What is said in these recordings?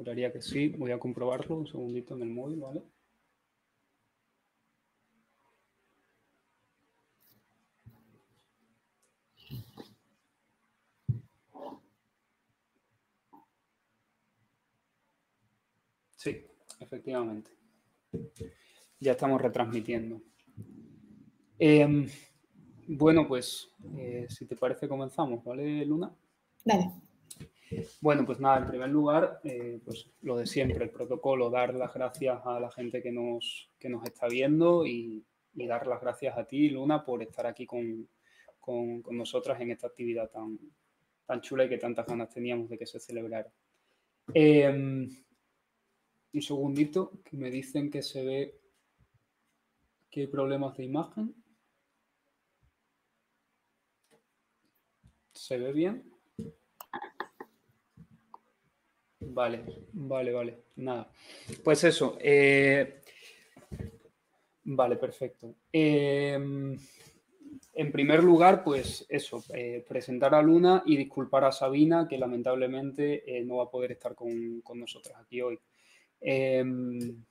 Juraría que sí. Voy a comprobarlo un segundito en el móvil, ¿vale? Sí, efectivamente. Ya estamos retransmitiendo. Em, bueno, pues eh, si te parece comenzamos, ¿vale, Luna? Dale. Bueno, pues nada, en primer lugar, eh, pues lo de siempre, el protocolo, dar las gracias a la gente que nos, que nos está viendo y, dar las gracias a ti, Luna, por estar aquí con, nosotras en esta actividad tan, tan chula y que tantas ganas teníamos de que se celebrara. Em, un segundito, que me dicen que se ve que hay problemas de imagen. ¿Se ve bien? Vale, vale, vale. Nada. Pues eso. Eh, vale, perfecto. Em, en primer lugar, pues eso, eh, presentar a Luna y disculpar a Sabina, que lamentablemente eh, no va a poder estar con, con nosotros aquí hoy. Em,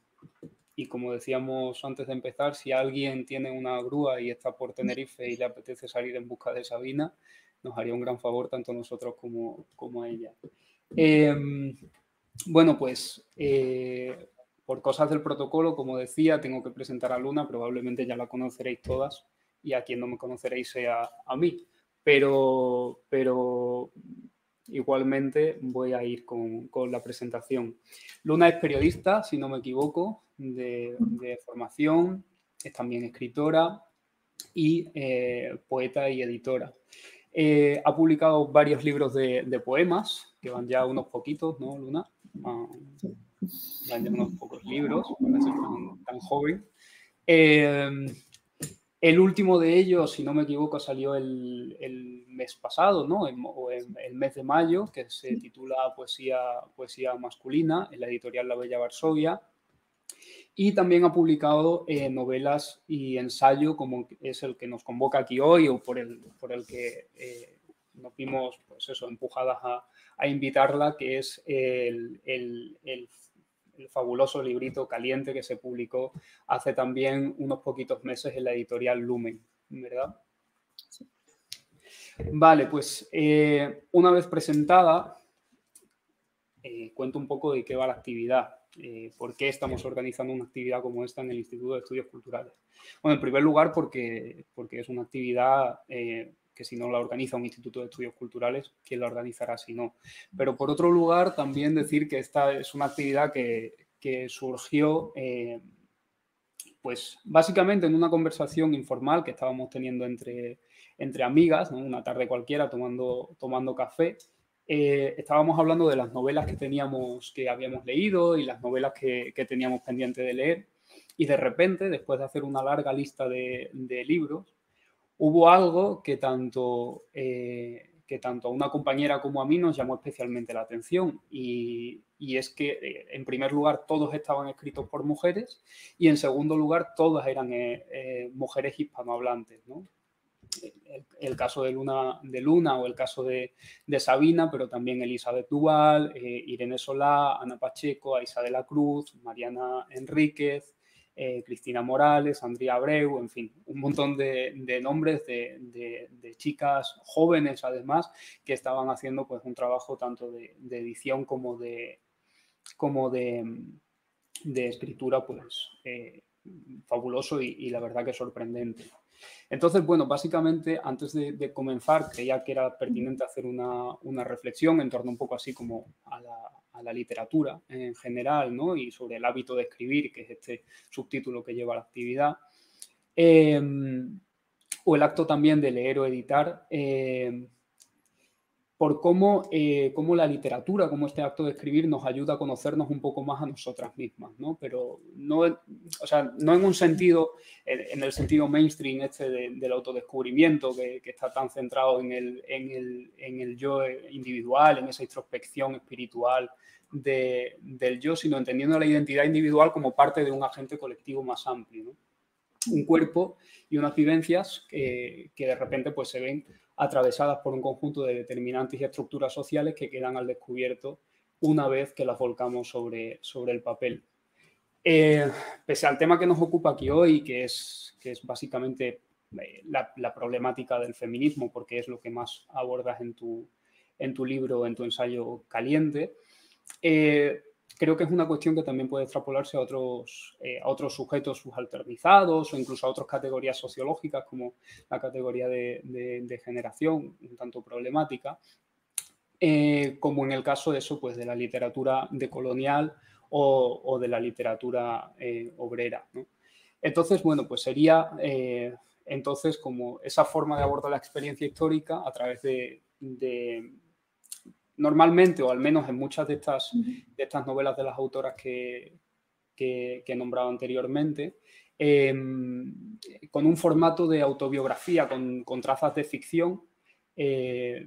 y como decíamos antes de empezar, si alguien tiene una grúa y está por Tenerife y le apetece salir en busca de Sabina, nos haría un gran favor tanto a nosotros como, como a ella. Em, bueno, pues eh, por cosas del protocolo, como decía, tengo que presentar a Luna, probablemente ya la conoceréis todas y a quien no me conoceréis sea a mí, pero, pero igualmente voy a ir con, la presentación. Luna es periodista, si no me equivoco, de, formación, es también escritora y eh, poeta y editora. Eh, ha publicado varios libros de, poemas, que van ya unos poquitos, ¿no, Luna? Ah, van ya unos pocos libros, para ser tan, joven. Eh, el último de ellos, si no me equivoco, salió el, mes pasado, ¿no? o el, mes de mayo, que se titula Poesía Masculina, en la editorial La Bella Varsovia. Y también ha publicado eh, novelas y ensayo, como es el que nos convoca aquí hoy, o por el, por el que eh, nos vimos, pues eso, empujadas a, invitarla, que es el, el el fabuloso librito caliente que se publicó hace también unos poquitos meses en la editorial Lumen, ¿verdad? Vale, pues eh, una vez presentada, cuento un poco de qué va la actividad, eh, por qué estamos organizando una actividad como esta en el Instituto de Estudios Culturales. Bueno, en primer lugar porque, porque es una actividad que si no la organiza un instituto de estudios culturales, ¿quién la organizará si no? Pero por otro lugar, también decir que esta es una actividad que, surgió, eh, pues básicamente en una conversación informal que estábamos teniendo entre, entre amigas, una tarde cualquiera tomando, tomando café. Eh, estábamos hablando de las novelas que teníamos, que habíamos leído y las novelas que, teníamos pendiente de leer. Y de repente, después de hacer una larga lista de, libros, hubo algo que tanto, eh, que tanto a una compañera como a mí nos llamó especialmente la atención y, es que, eh, en primer lugar, todos estaban escritos por mujeres y, en segundo lugar, todas eran mujeres hispanohablantes. El, caso de Luna, de Luna o el caso de, Sabina, pero también Elizabeth Duval, Irene Solá, Ana Pacheco, Aisa de la Cruz, Mariana Enríquez, eh, Cristina Morales, Andrea Abreu, en fin, un montón de, nombres de, chicas jóvenes además que estaban haciendo pues un trabajo tanto de, edición como de, como de, escritura pues eh, fabuloso y, la verdad que sorprendente. Entonces, bueno, básicamente antes de, comenzar creía que era pertinente hacer una, reflexión en torno un poco así como a la, a la literatura en general, ¿no? Y sobre el hábito de escribir, que es este subtítulo que lleva la actividad. Em, o el acto también de leer o editar. Em, por eh, cómo, la literatura, como este acto de escribir, nos ayuda a conocernos un poco más a nosotras mismas, ¿no? Pero no, o sea, no en un sentido, en, el sentido mainstream este del autodescubrimiento, que, está tan centrado en el, en, el, yo individual, en esa introspección espiritual del yo, sino entendiendo la identidad individual como parte de un agente colectivo más amplio. Un cuerpo y unas vivencias que, que de repente pues se ven atravesadas por un conjunto de determinantes y estructuras sociales que quedan al descubierto una vez que las volcamos sobre, sobre el papel. Eh, pese al tema que nos ocupa aquí hoy, que es, que es básicamente eh, la, problemática del feminismo, porque es lo que más abordas en tu, en tu libro, en tu ensayo caliente, eh, creo que es una cuestión que también puede extrapolarse a otros, a otros sujetos subalternizados o incluso a otras categorías sociológicas como la categoría de, generación, un tanto problemática, como en el caso de eso, pues de la literatura decolonial o, de la literatura eh, obrera. Entonces, bueno, pues sería eh, entonces como esa forma de abordar la experiencia histórica a través de, normalmente, o al menos en muchas de estas, de estas novelas de las autoras que, que, he nombrado anteriormente, em, con un formato de autobiografía, con, con trazas de ficción, eh,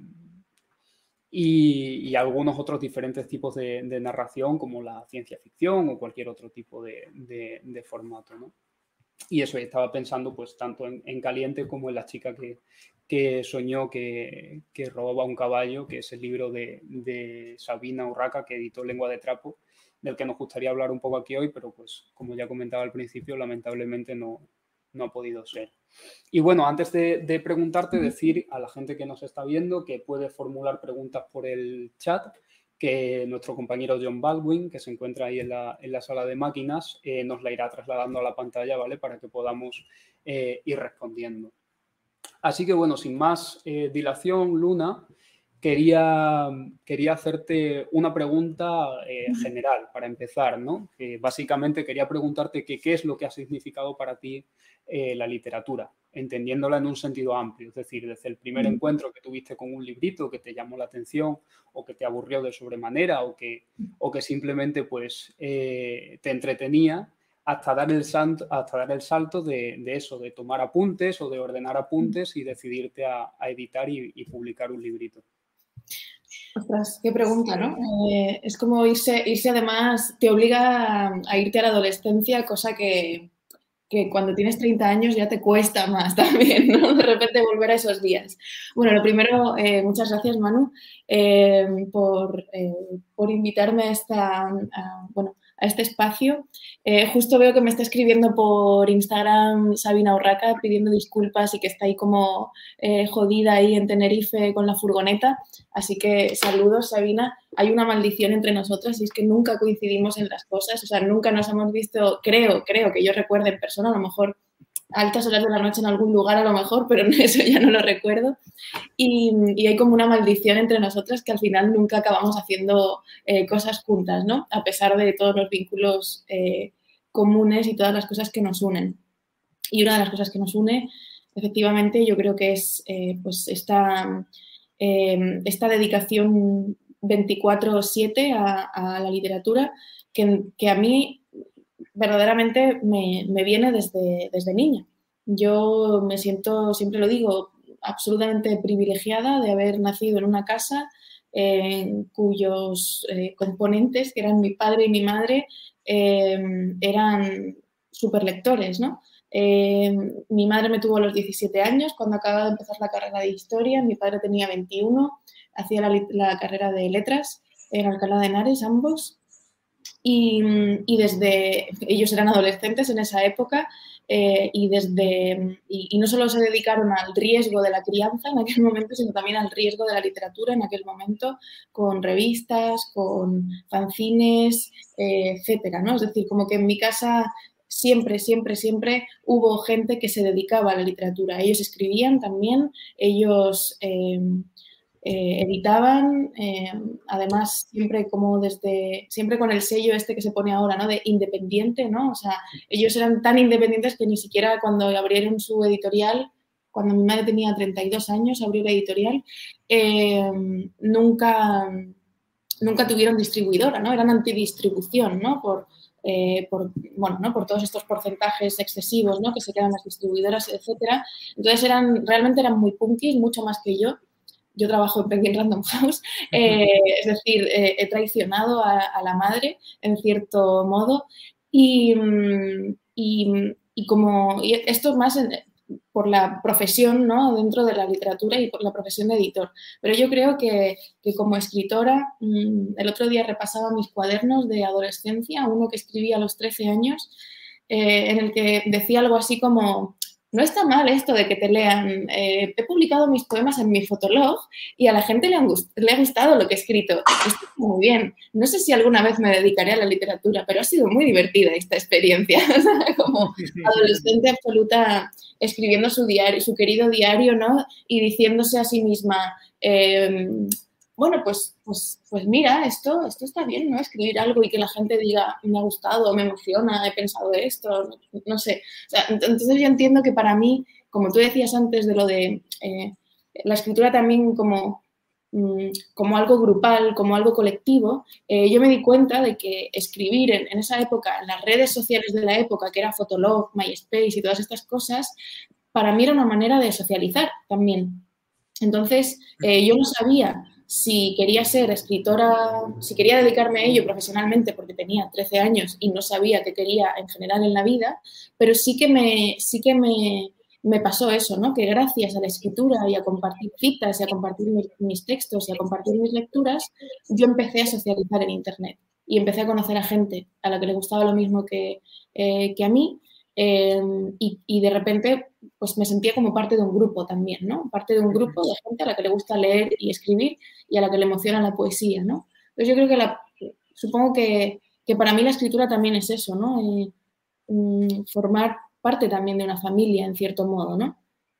y, algunos otros diferentes tipos de, narración como la ciencia ficción o cualquier otro tipo de, formato. ¿no? Y eso, estaba pensando pues tanto en, Caliente como en La chica que, que soñó que, que, robaba un caballo, que es el libro de, Sabina Urraca que editó Lengua de Trapo, del que nos gustaría hablar un poco aquí hoy, pero pues como ya comentaba al principio, lamentablemente no, no ha podido ser. Y bueno, antes de, preguntarte, decir a la gente que nos está viendo que puede formular preguntas por el chat, que nuestro compañero John Baldwin, que se encuentra ahí en la, sala de máquinas, eh, nos la irá trasladando a la pantalla, ¿vale? Para que podamos eh, ir respondiendo. Así que bueno, sin más eh, dilación, Luna, quería, quería hacerte una pregunta general para empezar, ¿no? básicamente quería preguntarte qué es lo que ha significado para ti eh, la literatura, entendiéndola en un sentido amplio, es decir, desde el primer encuentro que tuviste con un librito que te llamó la atención o que te aburrió de sobremanera o que, o que simplemente pues, eh, te entretenía, hasta dar el, salto, hasta dar el salto de, eso, de tomar apuntes o de ordenar apuntes y decidirte a, editar y, publicar un librito. Ostras, qué pregunta, ¿no? Eh, es como irse, irse además, te obliga a irte a la adolescencia, cosa que, que cuando tienes 30 años ya te cuesta más también, ¿no? De repente volver a esos días. Bueno, lo primero, eh, muchas gracias Manu eh, por, por, invitarme a esta, bueno, a este espacio. Eh, justo veo que me está escribiendo por Instagram Sabina Urraca pidiendo disculpas y que está ahí como eh, jodida ahí en Tenerife con la furgoneta. Así que saludos, Sabina. Hay una maldición entre nosotras y es que nunca coincidimos en las cosas. O sea, nunca nos hemos visto, creo, creo que yo recuerdo en persona, a lo mejor altas horas de la noche en algún lugar a lo mejor, pero eso ya no lo recuerdo. Y, hay como una maldición entre nosotras que al final nunca acabamos haciendo eh, cosas juntas, ¿no? A pesar de todos los vínculos eh, comunes y todas las cosas que nos unen. Y una de las cosas que nos une, efectivamente, yo creo que es eh, pues esta, esta dedicación 24-7 a, la literatura, que, que a mí verdaderamente me, viene desde, desde niña. Yo me siento, siempre lo digo, absolutamente privilegiada de haber nacido en una casa cuyos eh, componentes, que eran mi padre y mi madre, eh, eran superlectores, ¿no? Eh, mi madre me tuvo a los 17 años cuando acababa de empezar la carrera de historia, mi padre tenía 21, hacía la, la carrera de letras en Alcalá de Henares, ambos, y, desde, ellos eran adolescentes en esa época eh, y, desde, y, no solo se dedicaron al riesgo de la crianza en aquel momento, sino también al riesgo de la literatura en aquel momento, con revistas, con fanzines, eh, etcétera, ¿no? Es decir, como que en mi casa siempre, siempre, siempre hubo gente que se dedicaba a la literatura. Ellos escribían también, ellos... Eh, eh, editaban, eh, además siempre como desde, siempre con el sello este que se pone ahora, ¿no? De independiente, ¿no? O sea, ellos eran tan independientes que ni siquiera cuando abrieron su editorial, cuando mi madre tenía 32 años, abrió la editorial, eh, nunca, nunca tuvieron distribuidora, ¿no? Eran antidistribución, ¿no? Por, bueno, ¿no? por todos estos porcentajes excesivos ¿no? que se quedan las distribuidoras, etcétera. Entonces eran, realmente eran muy punkis, mucho más que yo yo trabajo en Penguin Random House, eh, es decir, eh, he traicionado a, la madre en cierto modo y, mm, y, y como y esto más por la profesión ¿no? dentro de la literatura y por la profesión de editor. Pero yo creo que, como escritora, mm, el otro día repasaba mis cuadernos de adolescencia, uno que escribí a los 13 años, eh, en el que decía algo así como, no está mal esto de que te lean. Eh, he publicado mis poemas en mi fotolog y a la gente le, ha gustado lo que he escrito. Está muy bien. No sé si alguna vez me dedicaré a la literatura, pero ha sido muy divertida esta experiencia. Como adolescente absoluta escribiendo su diario, su querido diario, ¿no? Y diciéndose a sí misma, em, bueno, pues, pues, pues mira, esto, esto está bien, ¿no? Escribir algo y que la gente diga, me ha gustado, me emociona, he pensado esto, no, sé. entonces yo entiendo que para mí, como tú decías antes de lo de eh, la escritura también como, mm, como algo grupal, como algo colectivo, eh, yo me di cuenta de que escribir en, esa época, en las redes sociales de la época, que era Fotolog, MySpace y todas estas cosas, para mí era una manera de socializar también. Entonces, eh, yo no sabía si quería ser escritora, si quería dedicarme a ello profesionalmente porque tenía 13 años y no sabía qué quería en general en la vida, pero sí que me, sí que me, me pasó eso, ¿no? Que gracias a la escritura y a compartir citas y a compartir mis, textos y a compartir mis lecturas, yo empecé a socializar en Internet y empecé a conocer a gente a la que le gustaba lo mismo que, eh, que a mí Em, y, de repente pues me sentía como parte de un grupo también, ¿no? Parte de un grupo de gente a la que le gusta leer y escribir y a la que le emociona la poesía, ¿no? Entonces yo creo que la, supongo que, que para mí la escritura también es eso, ¿no? Eh, mm, formar parte también de una familia, en cierto modo, ¿no?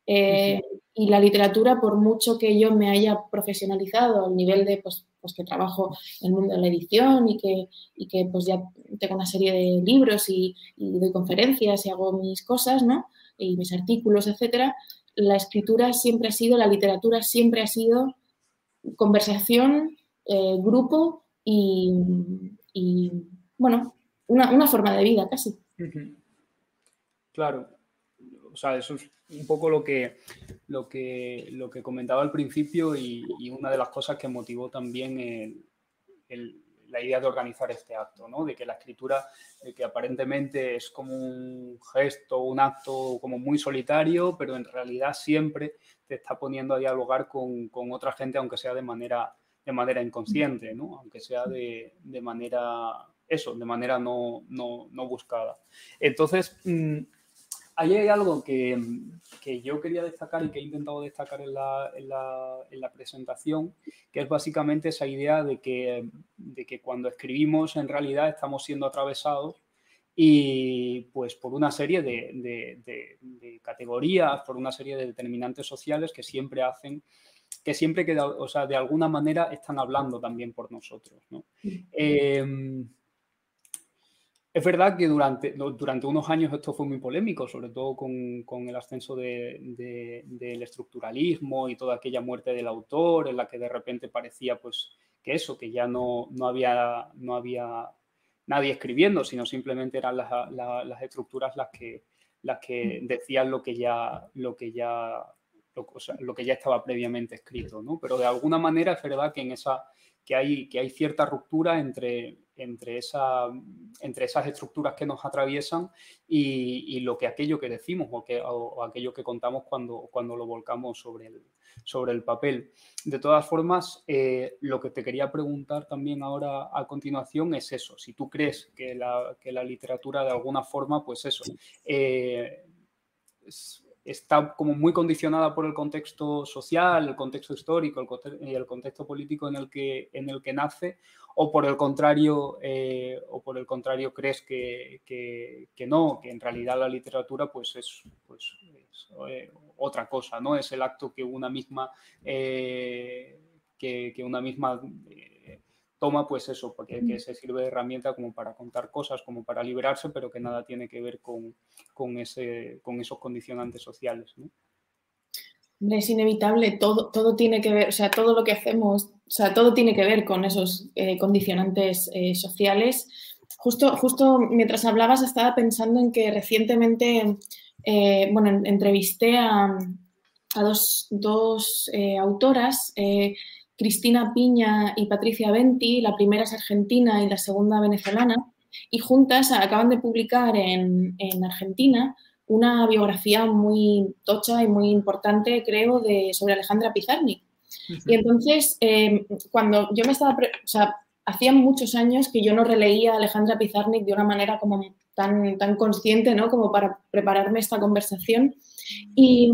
Eh, y la literatura, por mucho que yo me haya profesionalizado al nivel de pues, pues que trabajo en el mundo de la edición y que, y que pues ya tengo una serie de libros y, doy conferencias y hago mis cosas, ¿no? Y mis artículos, etcétera, la escritura siempre ha sido, la literatura siempre ha sido conversación, eh, grupo y, bueno, una, una, forma de vida casi. Claro, o sea, eso es un poco lo que, lo que, lo que comentaba al principio y, una de las cosas que motivó también la idea de organizar este acto, ¿no? de que la escritura, de que aparentemente es como un gesto, un acto como muy solitario, pero en realidad siempre te está poniendo a dialogar con, con otra gente, aunque sea de manera, de manera inconsciente, ¿no? aunque sea de, de manera, eso, de manera no, no, no buscada. Entonces, mm, Ahí hay algo que, yo quería destacar y que he intentado destacar en la, presentación, que es básicamente esa idea de que, de que cuando escribimos en realidad estamos siendo atravesados y pues por una serie de, categorías, por una serie de determinantes sociales que siempre hacen, que siempre que, o sea, de alguna manera están hablando también por nosotros. ¿no? Eh, es verdad que durante, durante unos años esto fue muy polémico, sobre todo con, con el ascenso de, del estructuralismo y toda aquella muerte del autor, en la que de repente parecía pues que eso, que ya no, no, había, no había nadie escribiendo, sino simplemente eran las, las estructuras las que, las que mm. decían lo que ya, lo que ya, lo, lo que ya estaba previamente escrito. ¿no? Pero de alguna manera es verdad que, en esa, que, hay, que hay cierta ruptura entre entre, esa, entre esas estructuras que nos atraviesan y, lo que aquello que decimos o, que, aquello que contamos cuando, cuando lo volcamos sobre el, sobre el papel. De todas formas, eh, lo que te quería preguntar también ahora a continuación es eso, si tú crees que la, que la literatura de alguna forma, pues eso, eh, está como muy condicionada por el contexto social, el contexto histórico, el, el contexto político en el que, en el que nace, o por el contrario, eh, o por el contrario crees que, que, no, que en realidad la literatura pues es, pues, eh, otra cosa, ¿no? Es el acto que una misma, eh, que, una misma toma, pues eso, porque que se sirve de herramienta como para contar cosas, como para liberarse, pero que nada tiene que ver con, con, ese, con esos condicionantes sociales, ¿no? Es inevitable, todo, todo tiene que ver, o sea, todo lo que hacemos, o sea, todo tiene que ver con esos eh, condicionantes eh, sociales. Justo, justo mientras hablabas estaba pensando en que recientemente, eh, bueno, entrevisté a, a dos, dos autoras, Cristina Piña y Patricia Venti, la primera es argentina y la segunda venezolana, y juntas acaban de publicar en, en Argentina una biografía muy tocha y muy importante, creo, de, sobre Alejandra Pizarnik. Y entonces, em, cuando yo me estaba, o sea, hacía muchos años que yo no releía a Alejandra Pizarnik de una manera como tan, tan consciente, ¿no? Como para prepararme esta conversación. Y,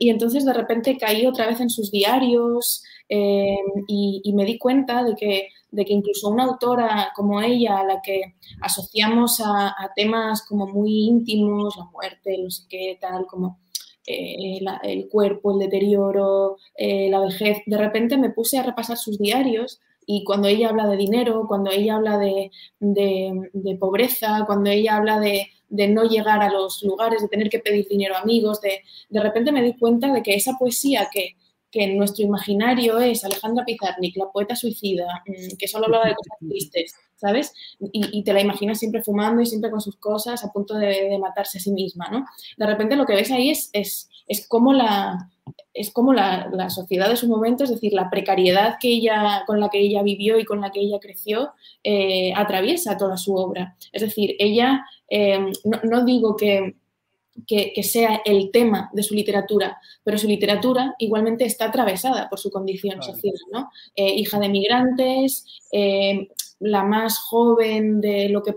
entonces de repente caí otra vez en sus diarios em, y, me di cuenta de que, de que incluso una autora como ella, a la que asociamos a, temas como muy íntimos, la muerte, no sé qué, tal, como eh, el cuerpo, el deterioro, eh, la vejez, de repente me puse a repasar sus diarios y cuando ella habla de dinero, cuando ella habla de, pobreza, cuando ella habla de, no llegar a los lugares, de tener que pedir dinero a amigos, de, de repente me di cuenta de que esa poesía que, que en nuestro imaginario es Alejandra Pizarnik, la poeta suicida, mm, que solo habla de cosas tristes, ¿sabes? Y, te la imaginas siempre fumando y siempre con sus cosas a punto de, matarse a sí misma, ¿no? De repente lo que ves ahí es, es, es como la, es como la, sociedad de su momento, es decir, la precariedad que ella, con la que ella vivió y con la que ella creció, eh, atraviesa toda su obra. Es decir, ella, eh, no, digo que, que, sea el tema de su literatura, pero su literatura igualmente está atravesada por su condición social, ¿no? Eh, hija de migrantes, la más joven de lo que...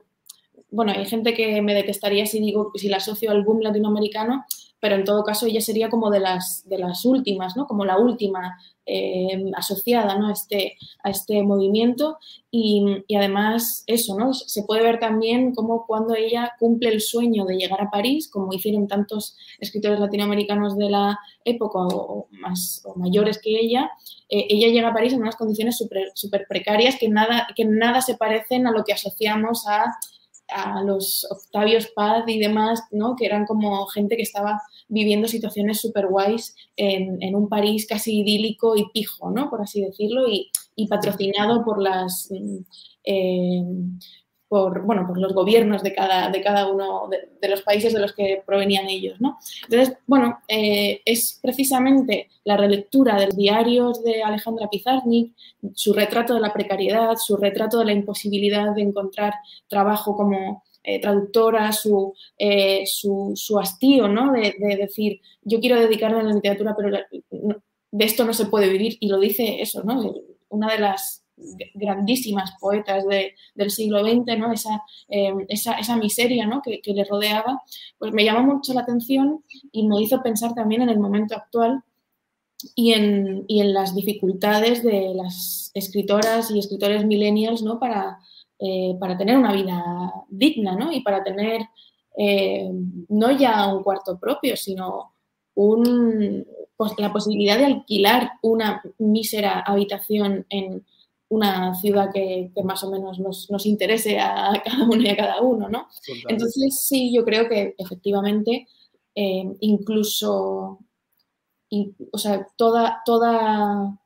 Bueno, hay gente que me detestaría si digo, si la asocio al boom latinoamericano, pero en todo caso ella sería como de las, de las últimas, ¿no? Como la última eh, asociada ¿no? a, este, a este movimiento y, además eso, ¿no? Se puede ver también como cuando ella cumple el sueño de llegar a París, como hicieron tantos escritores latinoamericanos de la época o, más mayores que ella, eh, ella llega a París en unas condiciones súper precarias que nada, que nada se parecen a lo que asociamos a a los Octavios Paz y demás, ¿no? que eran como gente que estaba viviendo situaciones súper guays en, un París casi idílico y pijo, ¿no? por así decirlo, y, patrocinado por las... Mm, eh, por, bueno, por los gobiernos de cada, de cada uno de, los países de los que provenían ellos. ¿no? Entonces, bueno, eh, es precisamente la relectura de los diarios de Alejandra Pizarnik, su retrato de la precariedad, su retrato de la imposibilidad de encontrar trabajo como eh, traductora, su, eh, su, su, hastío ¿no? de, decir, yo quiero dedicarme a la literatura, pero de esto no se puede vivir, y lo dice eso, ¿no? una de las grandísimas poetas del siglo XX, ¿no? esa, eh, esa, miseria ¿no? que, le rodeaba, pues me llamó mucho la atención y me hizo pensar también en el momento actual y en, y en las dificultades de las escritoras y escritores millennials ¿no? para, eh, para tener una vida digna ¿no? y para tener eh, no ya un cuarto propio, sino un, pues, la posibilidad de alquilar una mísera habitación en una ciudad que, más o menos nos, interese a cada uno y a cada uno, ¿no? Entonces, sí, yo creo que efectivamente eh, incluso, o sea, toda, toda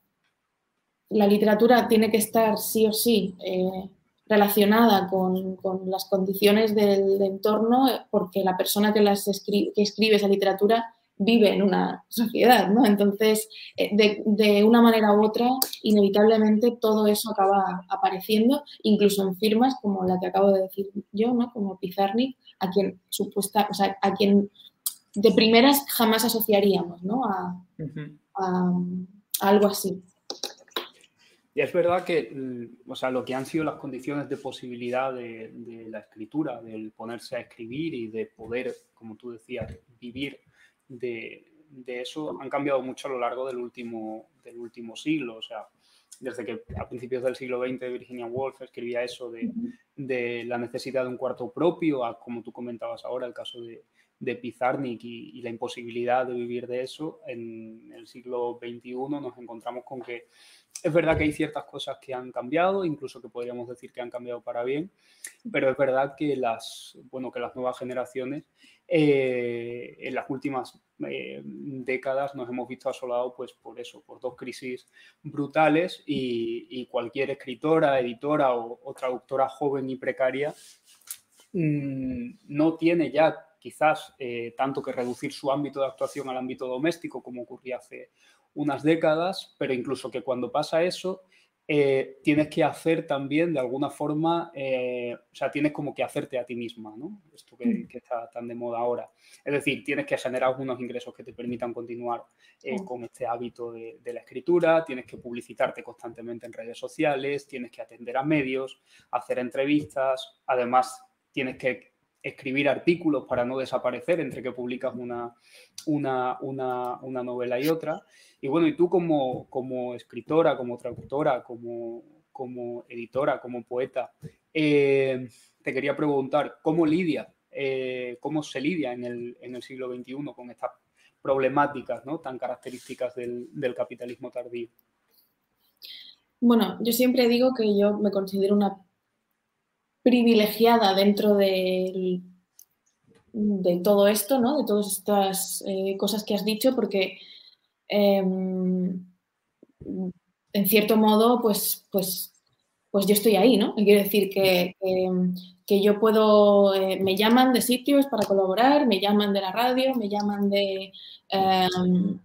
la literatura tiene que estar sí o sí eh, relacionada con, las condiciones del, entorno porque la persona que, las que escribe esa literatura vive en una sociedad, ¿no? Entonces, eh, de, una manera u otra, inevitablemente todo eso acaba apareciendo, incluso en firmas como la que acabo de decir yo, ¿no? Como Pizarnik, a quien supuesta, o sea, a quien de primeras jamás asociaríamos, ¿no? A, algo así. Y es verdad que, mm, o sea, lo que han sido las condiciones de posibilidad de, de la escritura, del ponerse a escribir y de poder, como tú decías, vivir de, eso han cambiado mucho a lo largo del último, del último siglo. O sea, desde que a principios del siglo XX Virginia Woolf escribía eso de, la necesidad de un cuarto propio, a, como tú comentabas ahora, el caso de, de Pizarnik y, la imposibilidad de vivir de eso, en el siglo XXI nos encontramos con que es verdad que hay ciertas cosas que han cambiado, incluso que podríamos decir que han cambiado para bien, pero es verdad que las, bueno, que las nuevas generaciones eh, en las últimas eh, décadas nos hemos visto asolados pues, por eso, por dos crisis brutales y, cualquier escritora, editora o, traductora joven y precaria mm, no tiene ya quizás eh, tanto que reducir su ámbito de actuación al ámbito doméstico como ocurría hace unas décadas, pero incluso que cuando pasa eso eh, tienes que hacer también de alguna forma, eh, o sea, tienes como que hacerte a ti misma, ¿no? Esto que, mm. está tan de moda ahora. Es decir, tienes que generar unos ingresos que te permitan continuar eh, con este hábito de, la escritura, tienes que publicitarte constantemente en redes sociales, tienes que atender a medios, hacer entrevistas, además tienes que escribir artículos para no desaparecer entre que publicas una, una, una novela y otra. Y bueno, y tú como, como escritora, como traductora, como, como editora, como poeta, eh, te quería preguntar, ¿cómo lidia, eh, cómo se lidia en el, en el, siglo XXI con estas problemáticas ¿no? tan características del, del capitalismo tardío? Bueno, yo siempre digo que yo me considero una privilegiada dentro de, todo esto, ¿no? De todas estas eh, cosas que has dicho, porque Em, en cierto modo, pues, pues, pues yo estoy ahí, ¿no? Quiero decir que, que, yo puedo, eh, me llaman de sitios para colaborar, me llaman de la radio, me llaman de, em,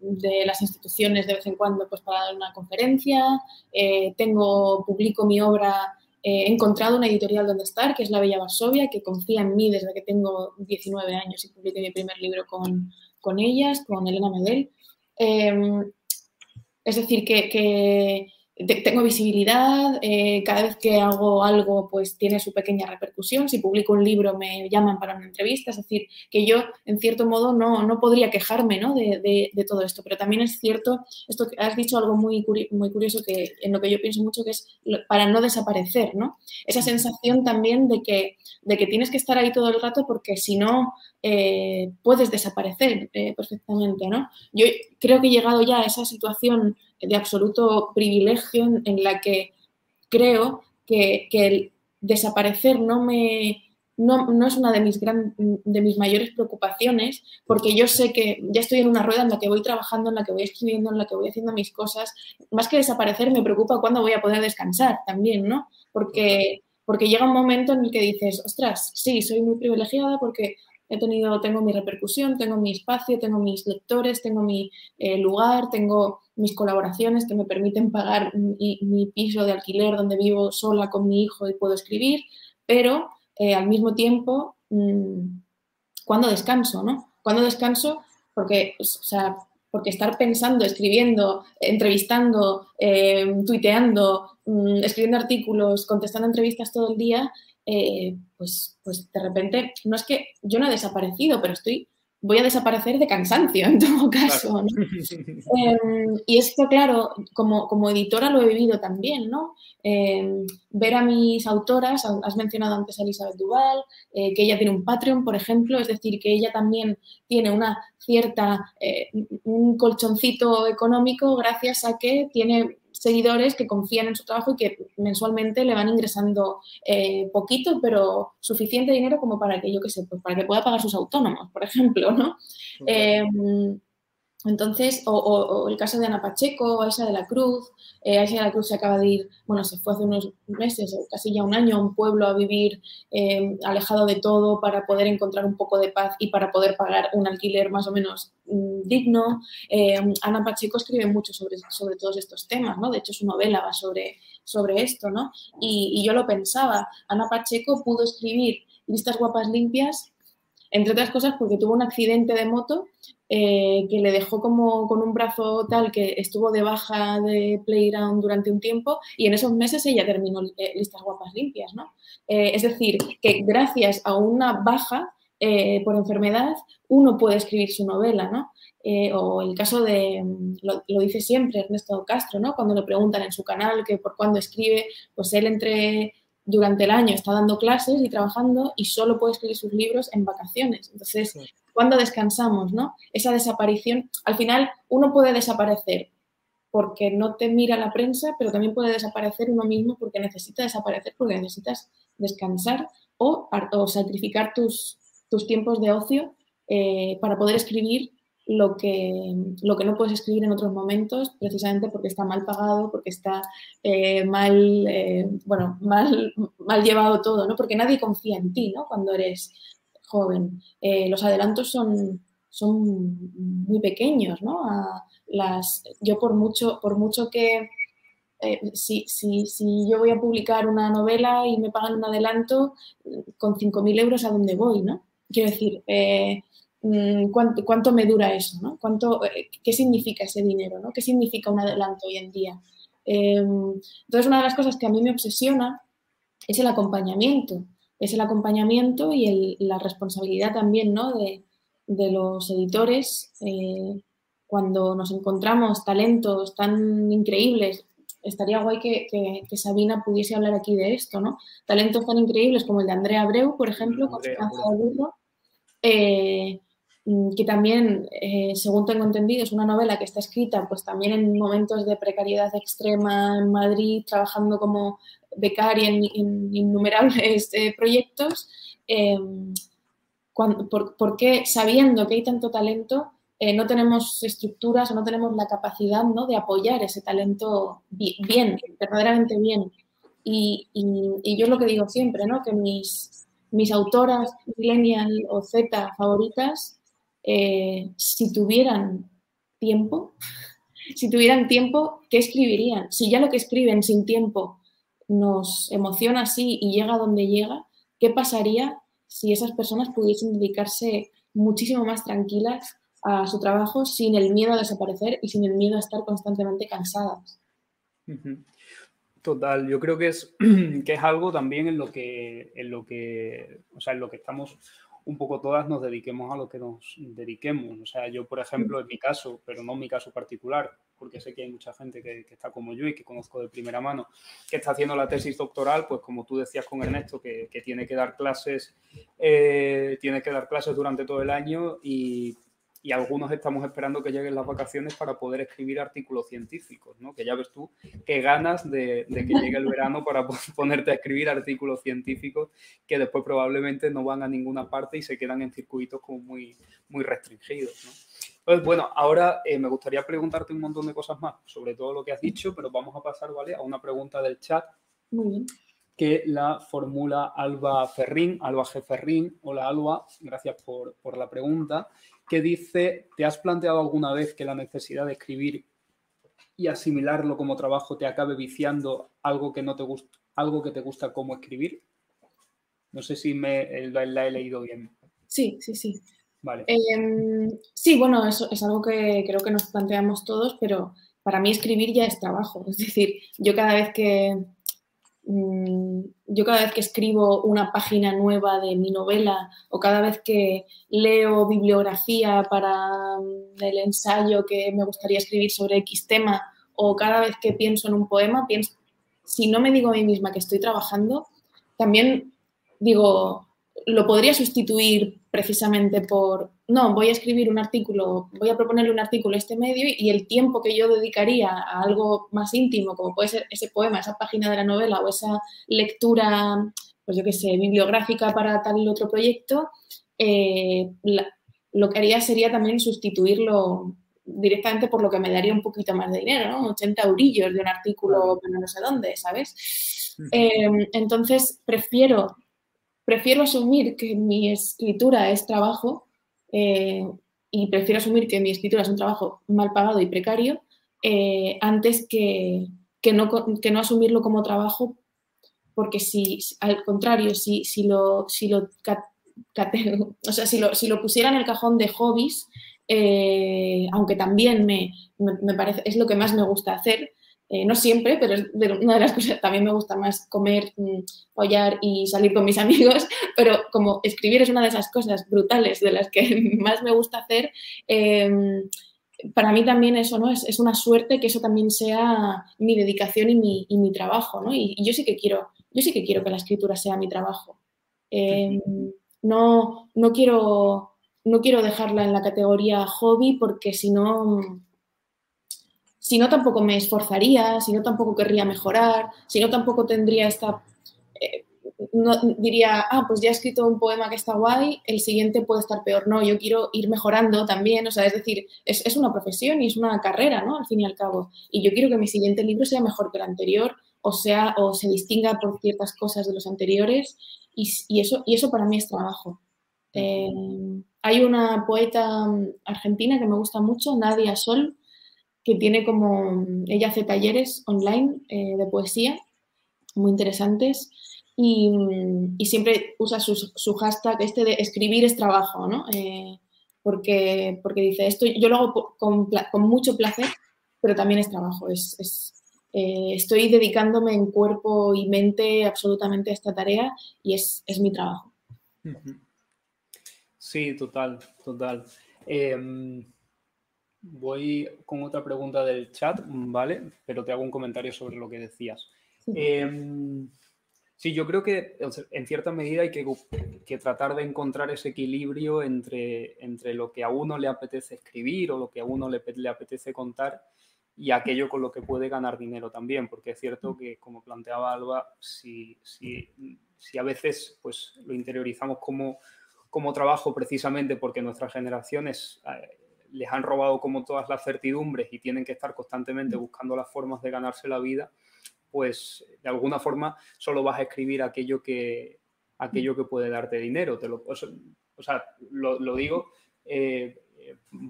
de las instituciones de vez en cuando pues, para dar una conferencia, eh, tengo, publico mi obra he encontrado una editorial donde estar, que es La Bella Varsovia, que confía en mí desde que tengo 19 años y publiqué mi primer libro con, con ellas, con Elena Medel. Em, es decir, que, tengo visibilidad, eh, cada vez que hago algo pues tiene su pequeña repercusión, si publico un libro me llaman para una entrevista, es decir, que yo en cierto modo no, no podría quejarme ¿no? de, de, todo esto, pero también es cierto, esto que has dicho algo muy, muy curioso que en lo que yo pienso mucho que es para no desaparecer, ¿no? Esa sensación también de que, de que tienes que estar ahí todo el rato porque si no eh, puedes desaparecer eh, perfectamente, ¿no? Yo creo que he llegado ya a esa situación de absoluto privilegio en, la que creo que, el desaparecer no me... No, es una de mis, gran, de mis mayores preocupaciones, porque yo sé que ya estoy en una rueda en la que voy trabajando, en la que voy escribiendo, en la que voy haciendo mis cosas. Más que desaparecer, me preocupa cuándo voy a poder descansar también, ¿no? Porque, porque llega un momento en el que dices, ostras, sí, soy muy privilegiada porque he tenido, tengo mi repercusión, tengo mi espacio, tengo mis lectores, tengo mi eh, lugar, tengo mis colaboraciones que me permiten pagar mi, piso de alquiler donde vivo sola con mi hijo y puedo escribir, pero eh, al mismo tiempo, mm, ¿cuándo descanso? ¿no? ¿Cuándo descanso? Porque, pues, o sea, porque estar pensando, escribiendo, entrevistando, eh, tuiteando, mm, escribiendo artículos, contestando entrevistas todo el día, eh, pues, pues de repente, no es que yo no he desaparecido, pero estoy, voy a desaparecer de cansancio en todo caso. Em, y esto, claro, como, como, editora lo he vivido también, ¿no? Em, ver a mis autoras, has mencionado antes a Elizabeth Duval, eh, que ella tiene un Patreon, por ejemplo, es decir, que ella también tiene una cierta, eh, un colchoncito económico gracias a que tiene seguidores que confían en su trabajo y que mensualmente le van ingresando eh, poquito, pero suficiente dinero como para que, yo qué sé, pues para que pueda pagar sus autónomos, por ejemplo, ¿no? Entonces, o, el caso de Ana Pacheco, Aisa de la Cruz, eh, de la Cruz se acaba de ir, bueno, se fue hace unos meses, casi ya un año, a un pueblo a vivir eh, alejado de todo para poder encontrar un poco de paz y para poder pagar un alquiler más o menos mm, digno. Eh, Ana Pacheco escribe mucho sobre, sobre todos estos temas, ¿no? De hecho, su novela va sobre, sobre esto, ¿no? Y, y yo lo pensaba, Ana Pacheco pudo escribir Listas Guapas Limpias entre otras cosas porque tuvo un accidente de moto eh, que le dejó como con un brazo tal que estuvo de baja de Playground durante un tiempo y en esos meses ella terminó eh, Listas Guapas Limpias, ¿no? Eh, es decir, que gracias a una baja por enfermedad uno puede escribir su novela, ¿no? o el caso de, lo, lo, dice siempre Ernesto Castro, ¿no? Cuando le preguntan en su canal que por cuándo escribe, pues él entre durante el año está dando clases y trabajando y solo puede escribir sus libros en vacaciones. Entonces, ¿cuándo descansamos? ¿no? Esa desaparición, al final uno puede desaparecer porque no te mira la prensa, pero también puede desaparecer uno mismo porque necesita desaparecer, porque necesitas descansar o, sacrificar tus, tus, tiempos de ocio eh, para poder escribir lo que, lo que no puedes escribir en otros momentos, precisamente porque está mal pagado, porque está eh, mal, eh, bueno, mal, mal llevado todo, ¿no? Porque nadie confía en ti, ¿no? Cuando eres joven. Eh, los adelantos son, son muy pequeños, ¿no? las, yo por mucho, por mucho que, eh, si, si, si, yo voy a publicar una novela y me pagan un adelanto, con 5.000 euros a dónde voy, ¿no? Quiero decir, eh, ¿cuánto, ¿cuánto, me dura eso, ¿no? ¿Cuánto, eh, ¿Qué significa ese dinero, ¿no? ¿Qué significa un adelanto hoy en día? entonces, una de las cosas que a mí me obsesiona es el acompañamiento, es el acompañamiento y la responsabilidad también, ¿no? De, de los editores, cuando nos encontramos talentos tan increíbles, estaría guay que, Sabina pudiese hablar aquí de esto, ¿no? Talentos tan increíbles como el de Andrea Abreu, por ejemplo, con su eh, mm, que también, eh, según tengo entendido, es una novela que está escrita pues también en momentos de precariedad extrema en Madrid, trabajando como becaria en, innumerables eh, proyectos. por, qué, sabiendo que hay tanto talento, eh, no tenemos estructuras o no tenemos la capacidad ¿no? de apoyar ese talento bien, verdaderamente bien. Y, y, yo es lo que digo siempre, ¿no? que mis, mis autoras millennial o Z favoritas, eh, si tuvieran tiempo, si tuvieran tiempo, ¿qué escribirían? Si ya lo que escriben sin tiempo nos emociona así y llega donde llega, ¿qué pasaría si esas personas pudiesen dedicarse muchísimo más tranquilas a su trabajo sin el miedo a desaparecer y sin el miedo a estar constantemente cansadas. Total, yo creo que es, que es algo también en lo que, en lo que, o sea, en lo que estamos un poco todas nos dediquemos a lo que nos dediquemos. O sea, yo, por ejemplo, en mi caso, pero no en mi caso particular, porque sé que hay mucha gente que, está como yo y que conozco de primera mano, que está haciendo la tesis doctoral, pues como tú decías con Ernesto, que, que tiene que dar clases, eh, tiene que dar clases durante todo el año y y algunos estamos esperando que lleguen las vacaciones para poder escribir artículos científicos, ¿no? Que ya ves tú qué ganas de, que llegue el verano para ponerte a escribir artículos científicos que después probablemente no van a ninguna parte y se quedan en circuitos como muy, muy restringidos, ¿no? Entonces, bueno, ahora eh, me gustaría preguntarte un montón de cosas más sobre todo lo que has dicho, pero vamos a pasar, ¿vale? A una pregunta del chat. que la formula Alba Ferrín, Alba G. Ferrín. Hola Alba, gracias por, por la pregunta que dice, ¿te has planteado alguna vez que la necesidad de escribir y asimilarlo como trabajo te acabe viciando algo que no te gusta, algo que te gusta como escribir? No sé si me la, he leído bien. Sí, sí, sí. Vale. Em, sí, bueno, eso es algo que creo que nos planteamos todos, pero para mí escribir ya es trabajo. Es decir, yo cada vez que, yo cada vez que escribo una página nueva de mi novela o cada vez que leo bibliografía para mm, el ensayo que me gustaría escribir sobre X tema o cada vez que pienso en un poema, pienso, si no me digo a mí misma que estoy trabajando, también digo, lo podría sustituir precisamente por, no, voy a escribir un artículo, voy a proponerle un artículo a este medio y el tiempo que yo dedicaría a algo más íntimo, como puede ser ese poema, esa página de la novela o esa lectura, pues yo qué sé, bibliográfica para tal y otro proyecto, eh, lo que haría sería también sustituirlo directamente por lo que me daría un poquito más de dinero, ¿no? 80 eurillos de un artículo, no sé dónde, ¿sabes? Eh, entonces, prefiero prefiero asumir que mi escritura es trabajo eh, y prefiero asumir que mi escritura es un trabajo mal pagado y precario eh, antes que, no, que, no, asumirlo como trabajo porque si, al contrario, si, si lo, si lo, o sea, si lo, si lo pusiera en el cajón de hobbies, eh, aunque también me, me, parece, es lo que más me gusta hacer, eh, no siempre, pero es una de las cosas, también me gusta más comer, follar mm, y salir con mis amigos, pero como escribir es una de esas cosas brutales de las que más me gusta hacer, em, para mí también eso, ¿no? Es, una suerte que eso también sea mi dedicación y mi, y mi trabajo, ¿no? Y, yo sí que quiero, yo sí que quiero que la escritura sea mi trabajo. Em, no, no quiero no quiero dejarla en la categoría hobby porque si no si no tampoco me esforzaría, si no tampoco querría mejorar, si no tampoco tendría esta... Eh, no, diría, ah, pues ya he escrito un poema que está guay, el siguiente puede estar peor. No, yo quiero ir mejorando también, o sea, es decir, es, es una profesión y es una carrera, ¿no? Al fin y al cabo. Y yo quiero que mi siguiente libro sea mejor que el anterior, o sea, o se distinga por ciertas cosas de los anteriores, y, y eso, y eso para mí es trabajo. Eh, hay una poeta argentina que me gusta mucho, Nadia Sol, que tiene como, ella hace talleres online eh, de poesía muy interesantes y, siempre usa su, hashtag este de escribir es trabajo, ¿no? Eh, porque, porque dice, esto yo lo hago con, mucho placer, pero también es trabajo, es, eh, estoy dedicándome en cuerpo y mente absolutamente a esta tarea y es, es mi trabajo. Sí, total, total. Em, voy con otra pregunta del chat, ¿vale? Pero te hago un comentario sobre lo que decías. Sí, em, yo creo que en cierta medida hay que, tratar de encontrar ese equilibrio entre, entre lo que a uno le apetece escribir o lo que a uno le, le apetece contar y aquello con lo que puede ganar dinero también, porque es cierto que, como planteaba Alba, si, si, si a veces pues, lo interiorizamos como, como trabajo precisamente porque nuestras generaciones eh, les han robado como todas las certidumbres y tienen que estar constantemente buscando las formas de ganarse la vida, pues de alguna forma solo vas a escribir aquello que, aquello que puede darte dinero. Te lo, o sea, lo, digo eh,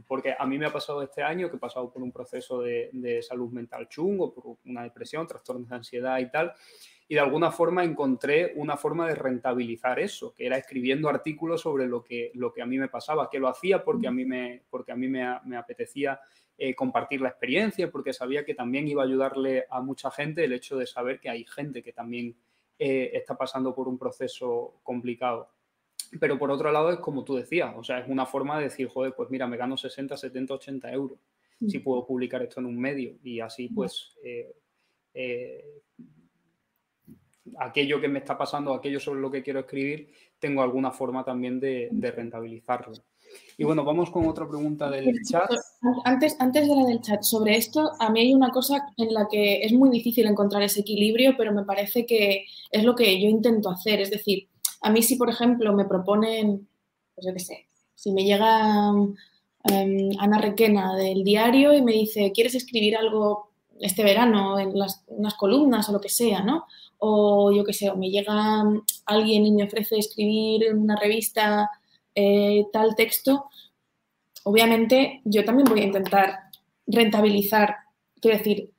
porque a mí me ha pasado este año que he pasado por un proceso de, de salud mental chungo, por una depresión, trastornos de ansiedad y tal y de alguna forma encontré una forma de rentabilizar eso, que era escribiendo artículos sobre lo que, lo que a mí me pasaba, que lo hacía porque a mí me, porque a mí me, apetecía eh, compartir la experiencia, porque sabía que también iba a ayudarle a mucha gente el hecho de saber que hay gente que también eh, está pasando por un proceso complicado. Pero por otro lado es como tú decías, o sea, es una forma de decir, joder, pues mira, me gano 60, 70, 80 euros si puedo publicar esto en un medio y así pues eh, aquello que me está pasando, aquello sobre lo que quiero escribir, tengo alguna forma también de, rentabilizarlo. Y bueno, vamos con otra pregunta del chat. Antes, antes de la del chat, sobre esto, a mí hay una cosa en la que es muy difícil encontrar ese equilibrio, pero me parece que es lo que yo intento hacer. Es decir, a mí si, por ejemplo, me proponen, pues yo qué sé, si me llega em, Ana Requena del diario y me dice, ¿quieres escribir algo este verano en las, unas columnas o lo que sea, ¿no? o yo qué sé, o me llega alguien y me ofrece escribir en una revista eh, tal texto, obviamente yo también voy a intentar rentabilizar, quiero decir,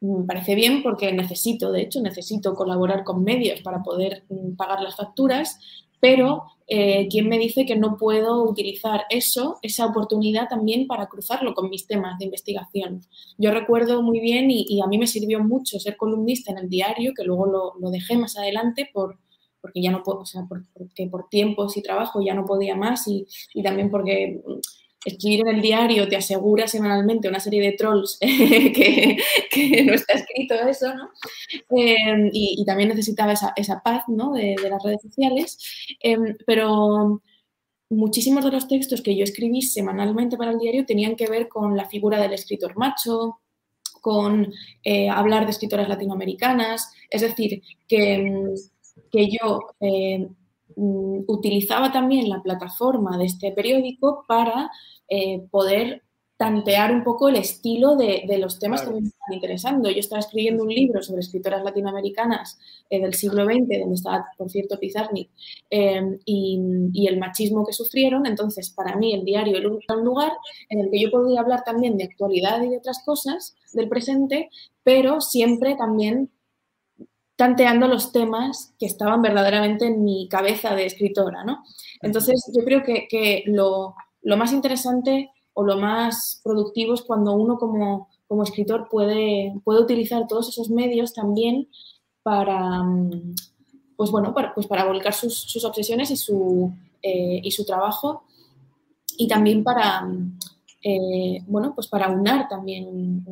me parece bien porque necesito, de hecho, necesito colaborar con medios para poder mm, pagar las facturas, pero eh, ¿quién me dice que no puedo utilizar eso, esa oportunidad también para cruzarlo con mis temas de investigación? Yo recuerdo muy bien y, a mí me sirvió mucho ser columnista en el diario, que luego lo, dejé más adelante por, porque ya no puedo, o sea, porque por tiempos y trabajo ya no podía más y también porque escribir en el diario te asegura semanalmente una serie de trolls que, no está escrito eso, ¿no? Em, y, también necesitaba esa, paz, ¿no? De, las redes sociales. Em, pero muchísimos de los textos que yo escribí semanalmente para el diario tenían que ver con la figura del escritor macho, con eh, hablar de escritoras latinoamericanas, es decir, que, que yo eh, utilizaba también la plataforma de este periódico para eh, poder tantear un poco el estilo de, los temas que me están interesando. Yo estaba escribiendo un libro sobre escritoras latinoamericanas eh, del siglo XX, donde estaba, por cierto, Pizarnik, em, y, el machismo que sufrieron. Entonces, para mí, el diario era un lugar en el que yo podía hablar también de actualidad y de otras cosas del presente, pero siempre también tanteando los temas que estaban verdaderamente en mi cabeza de escritora, ¿no? Entonces, yo creo que, que lo lo más interesante o lo más productivo es cuando uno como, escritor puede, puede utilizar todos esos medios también para, mm, pues bueno, pues para volcar sus, obsesiones y su, eh, y su trabajo y también para, mm, eh, bueno, pues para unar también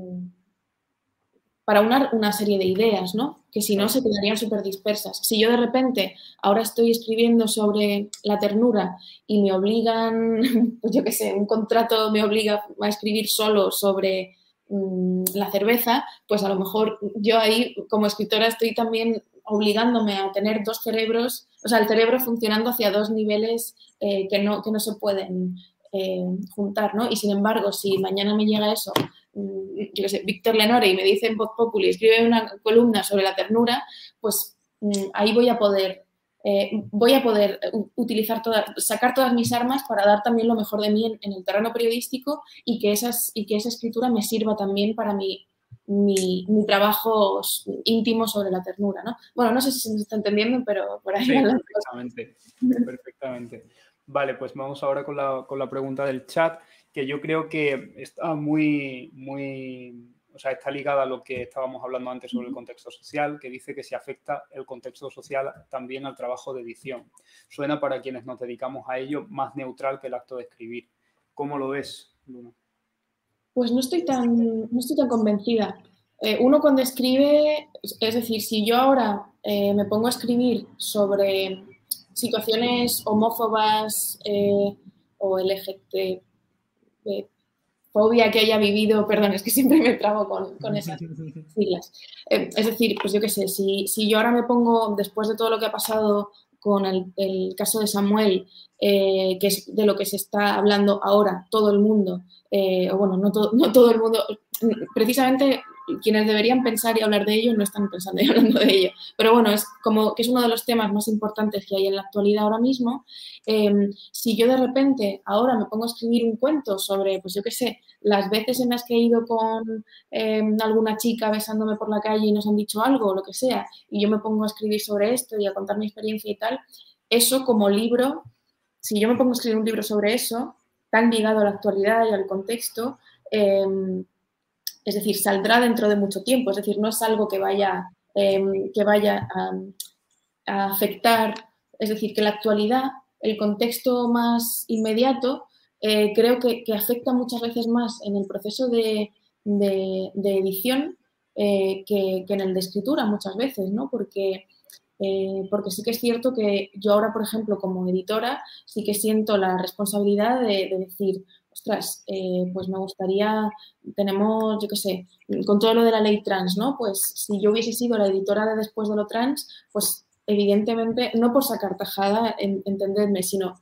para unar una serie de ideas, ¿no? Que si no se quedarían súper dispersas. Si yo de repente ahora estoy escribiendo sobre la ternura y me obligan, pues yo qué sé, un contrato me obliga a escribir solo sobre mm, la cerveza, pues a lo mejor yo ahí como escritora estoy también obligándome a tener dos cerebros, o sea, el cerebro funcionando hacia dos niveles eh, que, no, que no se pueden eh, juntar, ¿no? Y sin embargo, si mañana me llega eso yo qué sé, Víctor Lenore y me dice en Voz Populi, escribe una columna sobre la ternura, pues mm, ahí voy a poder eh, voy a poder utilizar todas, sacar todas mis armas para dar también lo mejor de mí en, el terreno periodístico y que, esas, y que esa escritura me sirva también para mi, mi, trabajo íntimo sobre la ternura. ¿no? Bueno, no sé si se me está entendiendo, pero por ahí. Sí, perfectamente, perfectamente. Vale, pues vamos ahora con la, con la pregunta del chat, que yo creo que está muy, muy o sea, está ligada a lo que estábamos hablando antes sobre el contexto social, que dice que se afecta el contexto social también al trabajo de edición. Suena para quienes nos dedicamos a ello más neutral que el acto de escribir. ¿Cómo lo ves, Luna? Pues no estoy tan, no estoy tan convencida. Eh, uno cuando escribe, es decir, si yo ahora eh, me pongo a escribir sobre situaciones homófobas eh, o LGT, fobia que haya vivido, perdón, es que siempre me trabo con, esas siglas. Eh, es decir, pues yo qué sé, si, yo ahora me pongo, después de todo lo que ha pasado con el, caso de Samuel, eh, que es de lo que se está hablando ahora todo el mundo, eh, o bueno, no, no todo el mundo, precisamente quienes deberían pensar y hablar de ello no están pensando y hablando de ello. Pero bueno, es como que es uno de los temas más importantes que hay en la actualidad ahora mismo. Em, si yo de repente ahora me pongo a escribir un cuento sobre, pues yo qué sé, las veces en las que he ido con em, alguna chica besándome por la calle y nos han dicho algo o lo que sea, y yo me pongo a escribir sobre esto y a contar mi experiencia y tal, eso como libro, si yo me pongo a escribir un libro sobre eso, tan ligado a la actualidad y al contexto, em, es decir, saldrá dentro de mucho tiempo, es decir, no es algo que vaya, em, que vaya a, afectar, es decir, que la actualidad, el contexto más inmediato, eh, creo que, afecta muchas veces más en el proceso de, edición eh, que, en el de escritura muchas veces, ¿no? Porque, eh, porque sí que es cierto que yo ahora, por ejemplo, como editora, sí que siento la responsabilidad de decir, ostras, eh, pues me gustaría, tenemos, yo qué sé, con todo lo de la ley trans, ¿no? Pues si yo hubiese sido la editora de Después de lo Trans, pues evidentemente, no por sacar tajada, en, entenderme, sino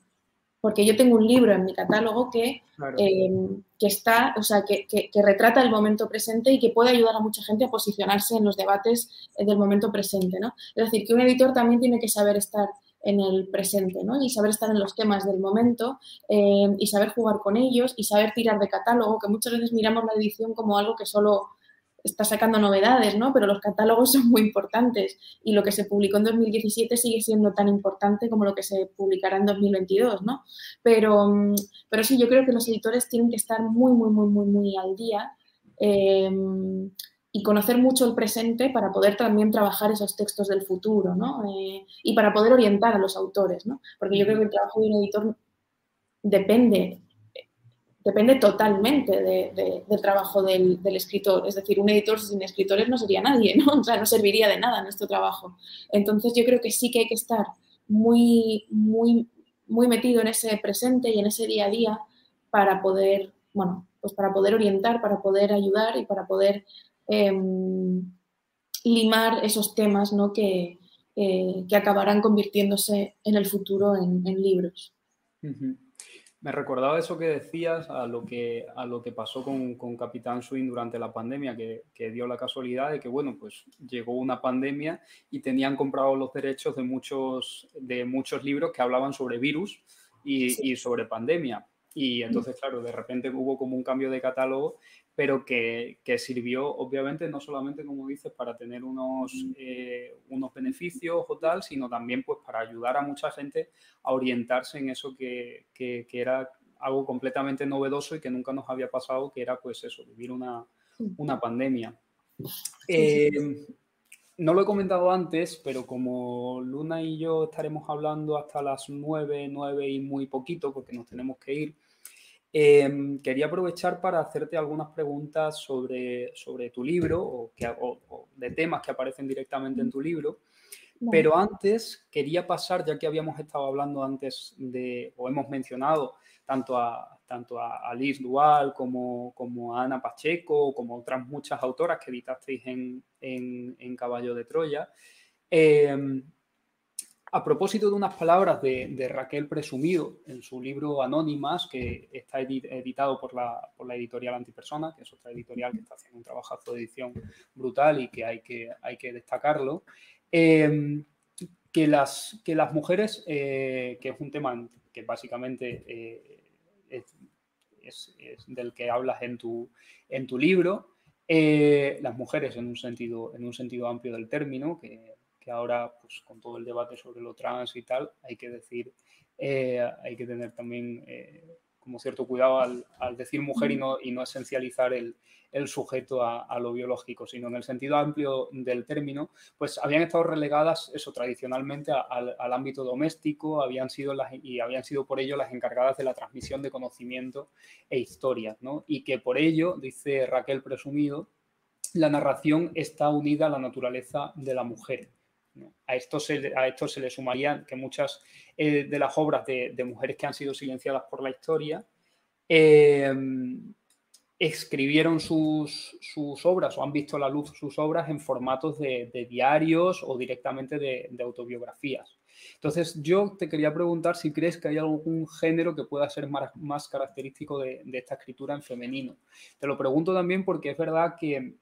porque yo tengo un libro en mi catálogo que, em, que está, o sea, que, que, retrata el momento presente y que puede ayudar a mucha gente a posicionarse en los debates del momento presente, ¿no? Es decir, que un editor también tiene que saber estar en el presente, ¿no? Y saber estar en los temas del momento eh, y saber jugar con ellos y saber tirar de catálogo, que muchas veces miramos la edición como algo que solo está sacando novedades, ¿no? Pero los catálogos son muy importantes y lo que se publicó en 2017 sigue siendo tan importante como lo que se publicará en 2022, ¿no? Pero, mm, pero sí, yo creo que los editores tienen que estar muy, muy, muy, muy, muy al día. Eh, y conocer mucho el presente para poder también trabajar esos textos del futuro, ¿no? Eh, y para poder orientar a los autores, ¿no? Porque yo creo que el trabajo de un editor depende, depende totalmente del trabajo del, escritor. Es decir, un editor sin escritores no sería nadie, ¿no? O sea, no serviría de nada nuestro trabajo. Entonces yo creo que sí que hay que estar muy, muy, muy metido en ese presente y en ese día a día para poder, bueno, pues para poder orientar, para poder ayudar y para poder Em, limar esos temas ¿no? que, eh, que, acabarán convirtiéndose en el futuro en, libros. Me recordaba eso que decías a lo que, a lo que pasó con, con Capitán Swing durante la pandemia, que, que, dio la casualidad de que, bueno, pues llegó una pandemia y tenían comprado los derechos de muchos, de muchos libros que hablaban sobre virus y, y sobre pandemia. Y entonces, claro, de repente hubo como un cambio de catálogo pero que, sirvió obviamente no solamente, como dices, para tener unos, eh, unos beneficios o tal, sino también pues para ayudar a mucha gente a orientarse en eso que, era algo completamente novedoso y que nunca nos había pasado, que era pues eso, vivir una, pandemia. Eh, no lo he comentado antes, pero como Luna y yo estaremos hablando hasta las nueve, nueve y muy poquito, porque nos tenemos que ir, Em, quería aprovechar para hacerte algunas preguntas sobre, sobre tu libro o, que, de temas que aparecen directamente en tu libro. Pero antes quería pasar, ya que habíamos estado hablando antes de, o hemos mencionado tanto a, tanto a, Liz Dual como, como a Ana Pacheco, como otras muchas autoras que editasteis en, en, Caballo de Troya. Eh, a propósito de unas palabras de, Raquel Presumido en su libro Anónimas, que está editado por la, editorial Antipersona, que es otra editorial que está haciendo un trabajo de edición brutal y que hay que, destacarlo, em, que las, mujeres, que es un tema que básicamente es, del que hablas en tu, en tu libro, las mujeres en un, sentido, en un sentido amplio del término, que, que ahora pues, con todo el debate sobre lo trans y tal, hay que decir, hay que tener también como cierto cuidado al, decir mujer y no, y no esencializar el, sujeto a, lo biológico, sino en el sentido amplio del término, pues habían estado relegadas eso tradicionalmente al, ámbito doméstico habían sido las, y habían sido por ello las encargadas de la transmisión de conocimiento e historias, ¿no? Y que por ello, dice Raquel Presumido, la narración está unida a la naturaleza de la mujer. A, esto se, a se le sumarían que muchas eh, de las obras de, mujeres que han sido silenciadas por la historia eh, escribieron sus, obras o han visto a la luz sus obras en formatos de, diarios o directamente de, autobiografías. Entonces, yo te quería preguntar si crees que hay algún género que pueda ser más, característico de, esta escritura en femenino. Te lo pregunto también porque es verdad que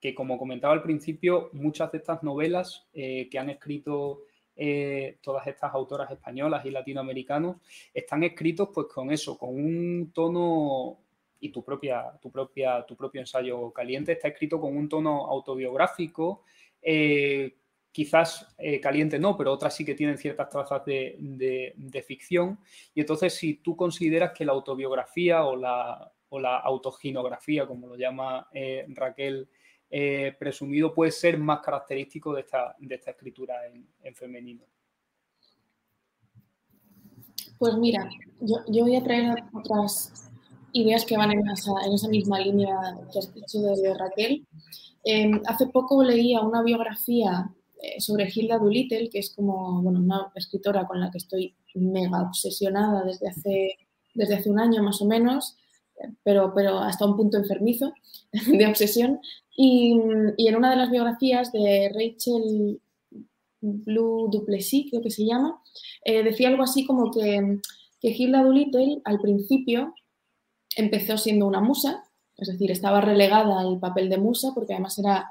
que como comentaba al principio, muchas de estas novelas eh, que han escrito eh, todas estas autoras españolas y latinoamericanos están escritos pues con eso, con un tono y tu propia, tu propia, tu propio ensayo caliente está escrito con un tono autobiográfico. Eh, quizás caliente no, pero otras sí que tienen ciertas trazas de, de, ficción. Y entonces, si tú consideras que la autobiografía o la, o la autoginografía, como lo llama Raquel eh, presumido puede ser más característico de esta, de esta escritura en, femenino. Pues mira, yo, voy a traer otras ideas que van en esa, misma línea que has dicho de Raquel. Em, hace poco leía una biografía eh, sobre Hilda Doolittle, que es como bueno, una escritora con la que estoy mega obsesionada desde hace, desde hace un año más o menos, pero, pero hasta un punto enfermizo de obsesión. Y, en una de las biografías de Rachel Blue Duplessis, creo que se llama, eh, decía algo así como que, que Hilda Doolittle al principio empezó siendo una musa, es decir, estaba relegada al papel de musa porque además era,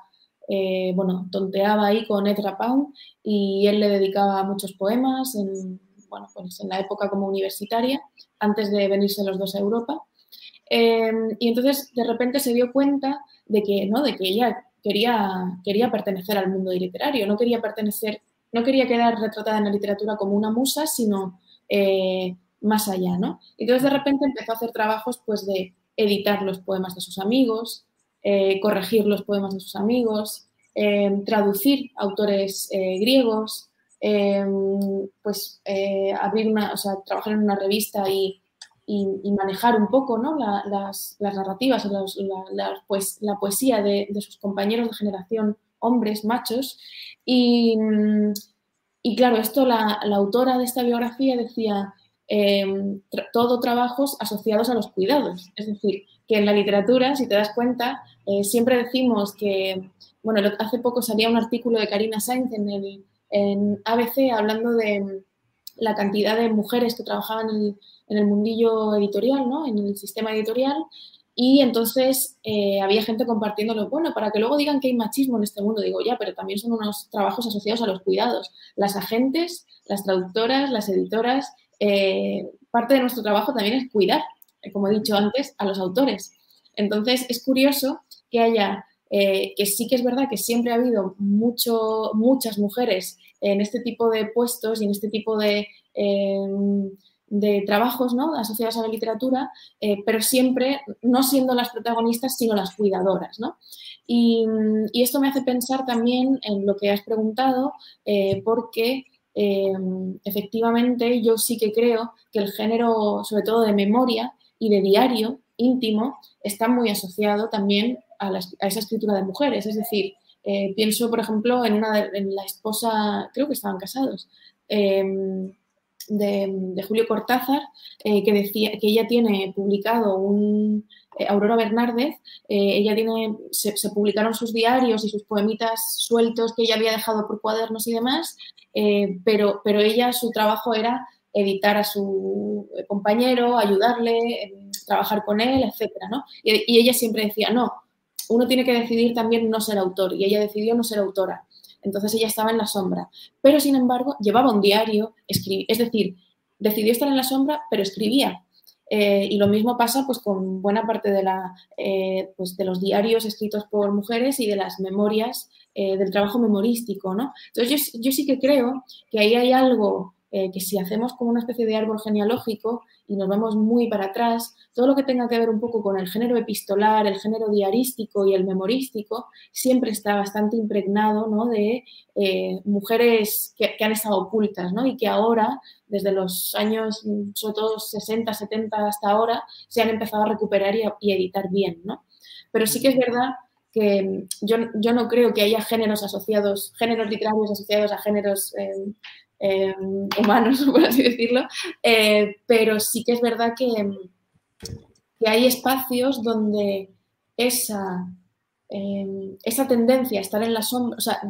eh, bueno, tonteaba ahí con Ezra Pound y él le dedicaba muchos poemas en, bueno, pues en la época como universitaria, antes de venirse los dos a Europa. Em, y entonces de repente se dio cuenta de que, ¿no? de que ella quería, quería pertenecer al mundo literario, no quería pertenecer, no quería quedar retratada en la literatura como una musa, sino eh, más allá, ¿no? Entonces de repente empezó a hacer trabajos pues de editar los poemas de sus amigos, eh, corregir los poemas de sus amigos, em, traducir autores eh, griegos, em, pues abrir una, o sea, trabajar en una revista y y, manejar un poco ¿no? las, narrativas, la, pues, la poesía de, sus compañeros de generación, hombres, machos. Y, claro, esto la, autora de esta biografía decía, em, todo trabajos asociados a los cuidados. Es decir, que en la literatura, si te das cuenta, eh, siempre decimos que, bueno, hace poco salía un artículo de Karina Sainz en, el, en ABC hablando de la cantidad de mujeres que trabajaban en en el mundillo editorial, ¿no? en el sistema editorial, y entonces eh, había gente compartiéndolo, bueno, para que luego digan que hay machismo en este mundo. Digo, ya, pero también son unos trabajos asociados a los cuidados. Las agentes, las traductoras, las editoras, eh, parte de nuestro trabajo también es cuidar, eh, como he dicho antes, a los autores. Entonces, es curioso que haya, que sí que es verdad que siempre ha habido mucho, muchas mujeres en este tipo de puestos y en este tipo de de trabajos ¿no? asociados a la literatura, eh, pero siempre no siendo las protagonistas, sino las cuidadoras. ¿no? Y, esto me hace pensar también en lo que has preguntado, eh, porque eh, efectivamente yo sí que creo que el género, sobre todo de memoria y de diario íntimo, está muy asociado también a, esa escritura de mujeres. Es decir, pienso, por ejemplo, en, una en la esposa, creo que estaban casados, de, Julio Cortázar, eh, que decía que ella tiene publicado un eh, Aurora Bernárdez, eh, ella tiene, se, publicaron sus diarios y sus poemitas sueltos que ella había dejado por cuadernos y demás, pero, pero ella su trabajo era editar a su compañero, ayudarle, trabajar con él, etcétera, ¿no? y ella siempre decía, no, uno tiene que decidir también no ser autor y ella decidió no ser autora. Entonces ella estaba en la sombra, pero sin embargo llevaba un diario, es decir, decidió estar en la sombra, pero escribía. Eh, y lo mismo pasa pues, con buena parte de, la, eh, pues, de los diarios escritos por mujeres y de las memorias eh, del trabajo memorístico. ¿no? Entonces yo, yo, sí que creo que ahí hay algo que si hacemos como una especie de árbol genealógico y nos vamos muy para atrás, todo lo que tenga que ver un poco con el género epistolar, el género diarístico y el memorístico, siempre está bastante impregnado ¿no? de eh, mujeres que, han estado ocultas ¿no? y que ahora, desde los años, sobre todo 60, 70 hasta ahora, se han empezado a recuperar y, editar bien. ¿no? Pero sí que es verdad que yo, yo, no creo que haya géneros asociados, géneros literarios asociados a géneros eh, eh, humanos, por así decirlo, eh, pero sí que es verdad que, que hay espacios donde esa, eh, esa tendencia a estar en la sombra, o sea,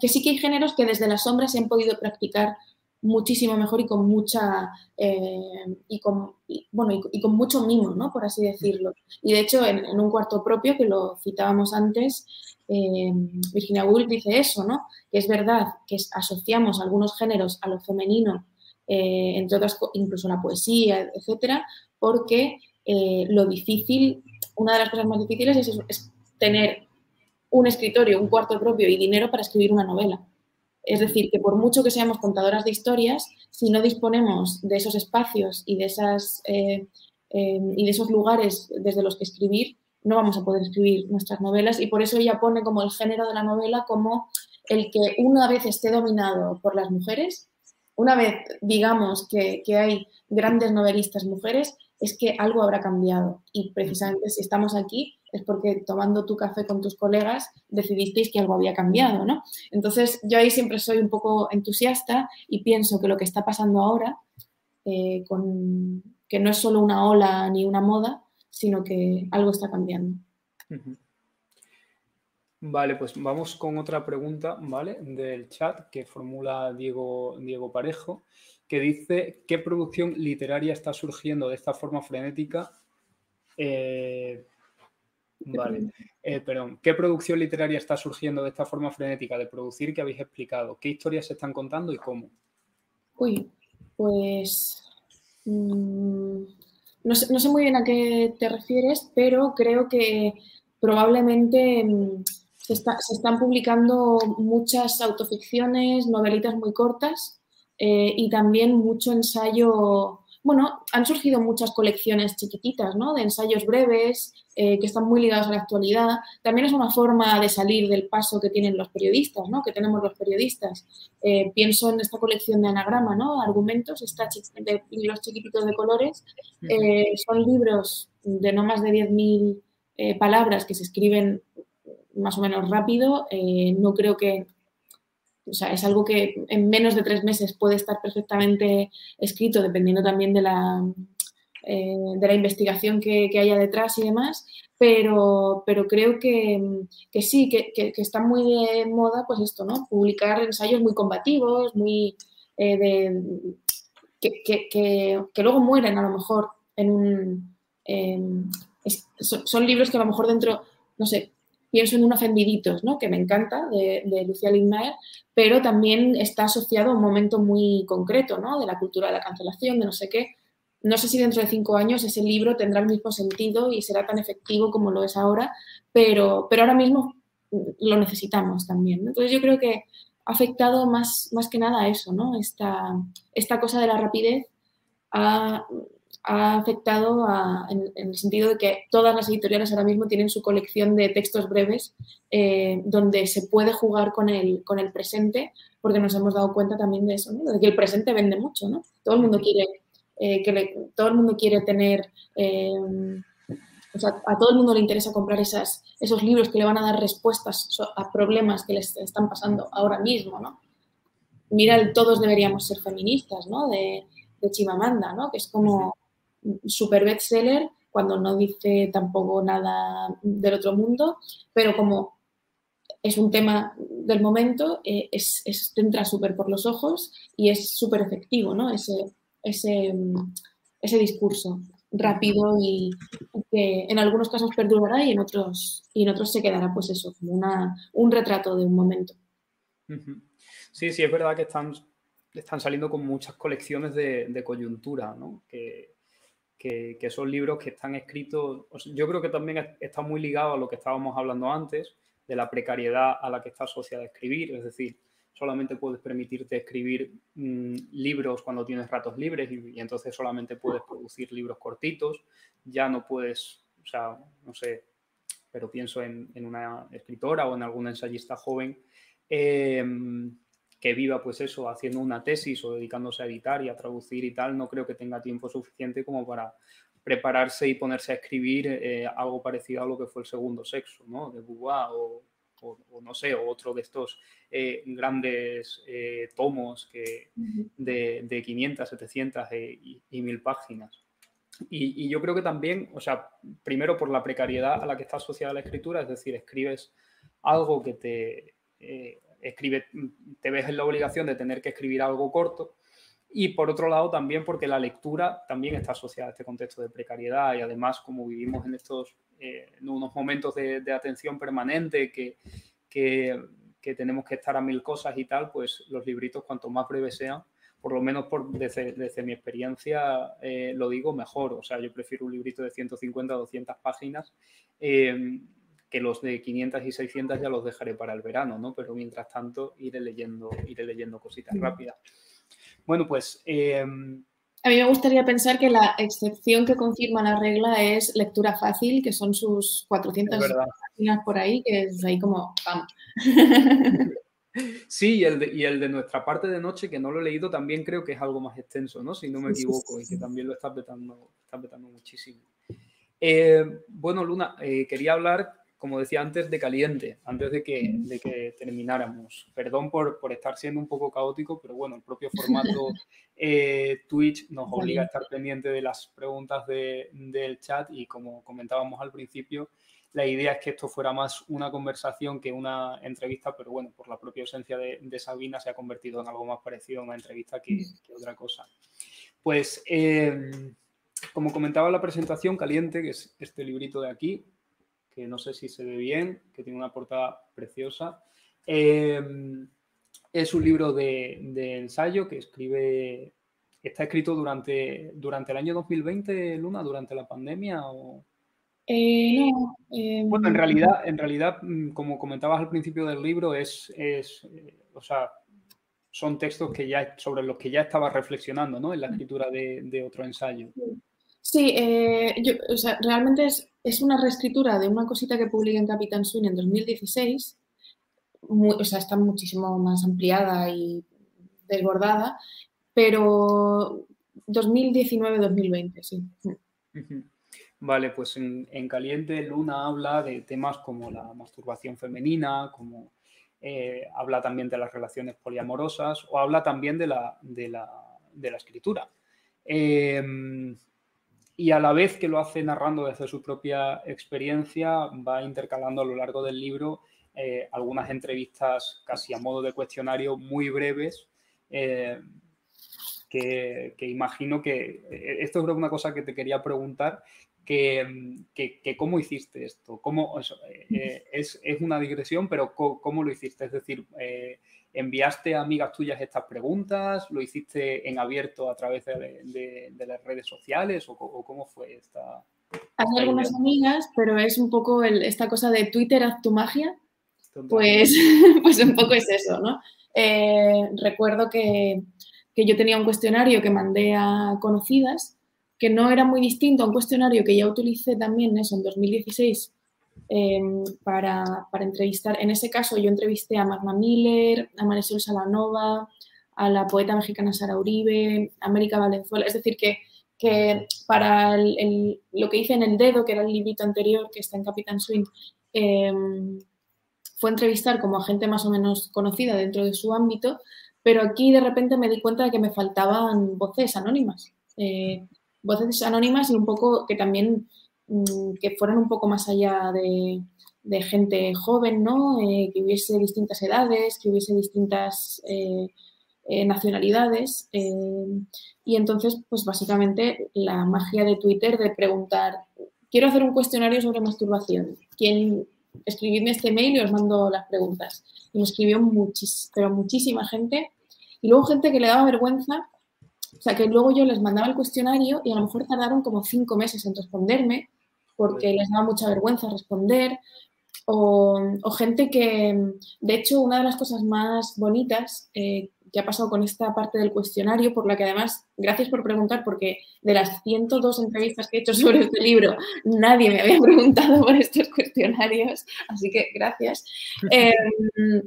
que sí que hay géneros que desde la sombra se han podido practicar muchísimo mejor y con mucha y con bueno y, con mucho mimo no por así decirlo. Y de hecho en, un cuarto propio que lo citábamos antes eh, Virginia Woolf dice eso, ¿no? Que es verdad que asociamos algunos géneros a lo femenino, eh, entre otras, incluso la poesía, etcétera, porque eh, lo difícil, una de las cosas más difíciles es, tener un escritorio, un cuarto propio y dinero para escribir una novela. Es decir, que por mucho que seamos contadoras de historias, si no disponemos de esos espacios y de, esas, y de esos lugares desde los que escribir, no vamos a poder escribir nuestras novelas y por eso ella pone como el género de la novela como el que una vez esté dominado por las mujeres, una vez digamos que, hay grandes novelistas mujeres, es que algo habrá cambiado. Y precisamente si estamos aquí es porque tomando tu café con tus colegas decidisteis que algo había cambiado, ¿no? Entonces yo ahí siempre soy un poco entusiasta y pienso que lo que está pasando ahora, eh, con, que no es solo una ola ni una moda, sino que algo está cambiando. Vale, pues vamos con otra pregunta, ¿vale? Del chat que formula Diego, Diego Parejo, que dice, ¿qué producción literaria está surgiendo de esta forma frenética? Eh, vale, eh, perdón, ¿qué producción literaria está surgiendo de esta forma frenética de producir que habéis explicado? ¿Qué historias se están contando y cómo? Uy, pues... Mm, no sé, muy bien a qué te refieres, pero creo que probablemente mm, se, están publicando muchas autoficciones, novelitas muy cortas eh, y también mucho ensayo bueno, han surgido muchas colecciones chiquititas, ¿no? De ensayos breves eh, que están muy ligados a la actualidad. También es una forma de salir del paso que tienen los periodistas, ¿no? Que tenemos los periodistas. Eh, pienso en esta colección de anagrama, ¿no? Argumentos, está de libros chiquititos de colores. Eh, son libros de no más de 10.000 palabras que se escriben más o menos rápido. no creo que o sea, es algo que en menos de tres meses puede estar perfectamente escrito, dependiendo también de la, eh, de la investigación que, haya detrás y demás, pero, pero creo que, sí, que, está muy de moda, pues esto, ¿no? Publicar ensayos muy combativos, muy eh, de, que, luego mueren a lo mejor en un... son libros que a lo mejor dentro, no sé, pienso en Un Ofendiditos, ¿no? que me encanta, de, de Lucía Lindmayer, pero también está asociado a un momento muy concreto ¿no? de la cultura de la cancelación, de no sé qué. No sé si dentro de cinco años ese libro tendrá el mismo sentido y será tan efectivo como lo es ahora, pero, pero ahora mismo lo necesitamos también. Entonces yo creo que ha afectado más, más que nada a eso, ¿no? esta, esta cosa de la rapidez ha, ha afectado en, el sentido de que todas las editoriales ahora mismo tienen su colección de textos breves eh, donde se puede jugar con el, con el presente, porque nos hemos dado cuenta también de eso, de que el presente vende mucho, ¿no? Todo el mundo quiere, eh, que todo el mundo quiere tener, eh, o sea, a todo el mundo le interesa comprar esas, esos libros que le van a dar respuestas a problemas que les están pasando ahora mismo, ¿no? Mira Todos deberíamos ser feministas, ¿no? De, de Chimamanda, ¿no? Que es como super bestseller cuando no dice tampoco nada del otro mundo, pero como es un tema del momento, eh, es, te entra súper por los ojos y es súper efectivo, ¿no? Ese, ese, ese discurso rápido y que en algunos casos perdurará y en otros, y en otros se quedará, pues eso, como una, un retrato de un momento. Sí, sí, es verdad que están, están saliendo con muchas colecciones de, coyuntura, ¿no? Que, que, son libros que están escritos, yo creo que también está muy ligado a lo que estábamos hablando antes, de la precariedad a la que está asociada escribir, es decir, solamente puedes permitirte escribir mm, libros cuando tienes ratos libres y, entonces solamente puedes producir libros cortitos, ya no puedes, o sea, no sé, pero pienso en, una escritora o en algún ensayista joven. Em, que viva pues eso, haciendo una tesis o dedicándose a editar y a traducir y tal, no creo que tenga tiempo suficiente como para prepararse y ponerse a escribir eh, algo parecido a lo que fue el segundo sexo, ¿no? De Beauvoir o, no sé, otro de estos eh, grandes eh, tomos que, de, 500, 700 y, y 1000 páginas. Y, yo creo que también, o sea, primero por la precariedad a la que está asociada la escritura, es decir, escribes algo que te escribe, te ves en la obligación de tener que escribir algo corto y por otro lado, también porque la lectura también está asociada a este contexto de precariedad y además, como vivimos en estos eh, unos momentos de, atención permanente que, que, tenemos que estar a mil cosas y tal, pues los libritos, cuanto más breves sean, por lo menos por, desde, mi experiencia eh, lo digo mejor. O sea, yo prefiero un librito de 150 o 200 páginas. Eh, que los de 500 y 600 ya los dejaré para el verano, ¿no? Pero mientras tanto iré leyendo, iré leyendo cositas rápidas. Bueno, pues... Em, a mí me gustaría pensar que la excepción que confirma la regla es lectura fácil, que son sus 400 páginas por ahí, que es ahí como ¡pam! Sí, y el, de, y el, de, nuestra parte de noche, que no lo he leído, también creo que es algo más extenso, ¿no? Si no me equivoco, y que también lo está petando, está petando muchísimo. Eh, bueno, Luna, eh, quería hablar como decía antes, de caliente, antes de que, de que termináramos. Perdón por, por, estar siendo un poco caótico, pero bueno, el propio formato eh, Twitch nos obliga a estar pendiente de las preguntas de, del chat y como comentábamos al principio, la idea es que esto fuera más una conversación que una entrevista, pero bueno, por la propia esencia de, de Sabina se ha convertido en algo más parecido a una entrevista que, que otra cosa. Pues, eh, como comentaba la presentación, Caliente, que es este librito de aquí, que no sé si se ve bien, que tiene una portada preciosa. Em, es un libro de, ensayo que escribe, está escrito durante, durante el año 2020, Luna, durante la pandemia o... Eh, no. Em, bueno, en realidad, en realidad, mm, como comentabas al principio del libro, es, es eh, o sea, son textos que ya, sobre los que ya estaba reflexionando, ¿no? En la escritura de, otro ensayo. Sí, eh, yo, o sea, realmente es es una reescritura de una cosita que publiqué en Capitán Swing en 2016. o sea, está muchísimo más ampliada y desbordada, pero 2019-2020, sí. Vale, pues en, Caliente Luna habla de temas como la masturbación femenina, como eh, habla también de las relaciones poliamorosas o habla también de la, de la, escritura. Em, y a la vez que lo hace narrando desde su propia experiencia, va intercalando a lo largo del libro eh, algunas entrevistas casi a modo de cuestionario muy breves, eh, que, imagino que eh, esto es una cosa que te quería preguntar, que, que, cómo hiciste esto, cómo, es, es, una digresión, pero cómo, lo hiciste, es decir, ¿Enviaste a amigas tuyas estas preguntas? ¿Lo hiciste en abierto a través de, las redes sociales? ¿O, cómo fue esta? Hay algunas amigas, pero es un poco esta cosa de Twitter haz tu magia. Pues, pues un poco es eso, ¿no? Eh, recuerdo que, que yo tenía un cuestionario que mandé a conocidas, que no era muy distinto a un cuestionario que ya utilicé también eso en 2016 Em, para, para, entrevistar. En ese caso yo entrevisté a Magna Miller, a Marisol Salanova, a la poeta mexicana Sara Uribe, a América Valenzuela. Es decir, que, que para el, lo que hice en El Dedo, que era el librito anterior que está en Capitán Swing, em, fue entrevistar como a gente más o menos conocida dentro de su ámbito, pero aquí de repente me di cuenta de que me faltaban voces anónimas. Eh, voces anónimas y un poco que también Mm, que fueran un poco más allá de, gente joven, ¿no? Eh, que hubiese distintas edades, que hubiese distintas eh, eh, nacionalidades. y entonces, pues básicamente la magia de Twitter de preguntar, quiero hacer un cuestionario sobre masturbación. ¿Quién, escribidme este mail y os mando las preguntas. Y me escribió muchis, pero muchísima gente. Y luego gente que le daba vergüenza, o sea, que luego yo les mandaba el cuestionario y a lo mejor tardaron como cinco meses en responderme porque les daba mucha vergüenza responder. O, gente que, de hecho, una de las cosas más bonitas eh, que ha pasado con esta parte del cuestionario, por la que además, gracias por preguntar, porque de las 102 entrevistas que he hecho sobre este libro, nadie me había preguntado por estos cuestionarios, así que gracias. Em,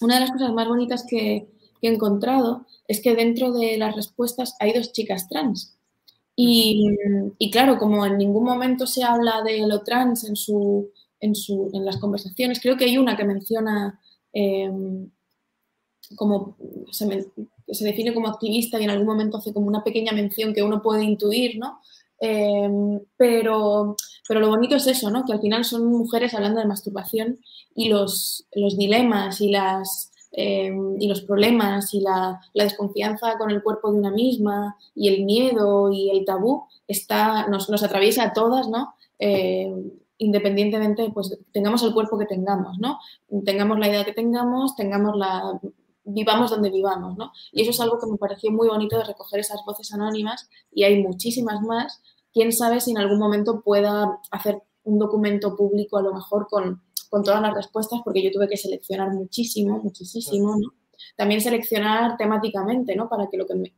una de las cosas más bonitas que, he encontrado es que dentro de las respuestas hay dos chicas trans. Y, claro, como en ningún momento se habla de lo trans en, su, en, su, en las conversaciones, creo que hay una que menciona em, como se, se, define como activista y en algún momento hace como una pequeña mención que uno puede intuir, ¿no? Em, pero, pero lo bonito es eso, ¿no? Que al final son mujeres hablando de masturbación y los, los dilemas y, las, em, y los problemas y la, desconfianza con el cuerpo de una misma y el miedo y el tabú está, nos, atraviesa a todas, ¿no? Em, independientemente, pues tengamos el cuerpo que tengamos, ¿no? Tengamos la idea que tengamos, tengamos la vivamos donde vivamos, ¿no? Y eso es algo que me pareció muy bonito de recoger esas voces anónimas y hay muchísimas más. Quién sabe si en algún momento pueda hacer un documento público a lo mejor con, todas las respuestas, porque yo tuve que seleccionar muchísimo, muchísimo. También seleccionar temáticamente, ¿no? Para que lo que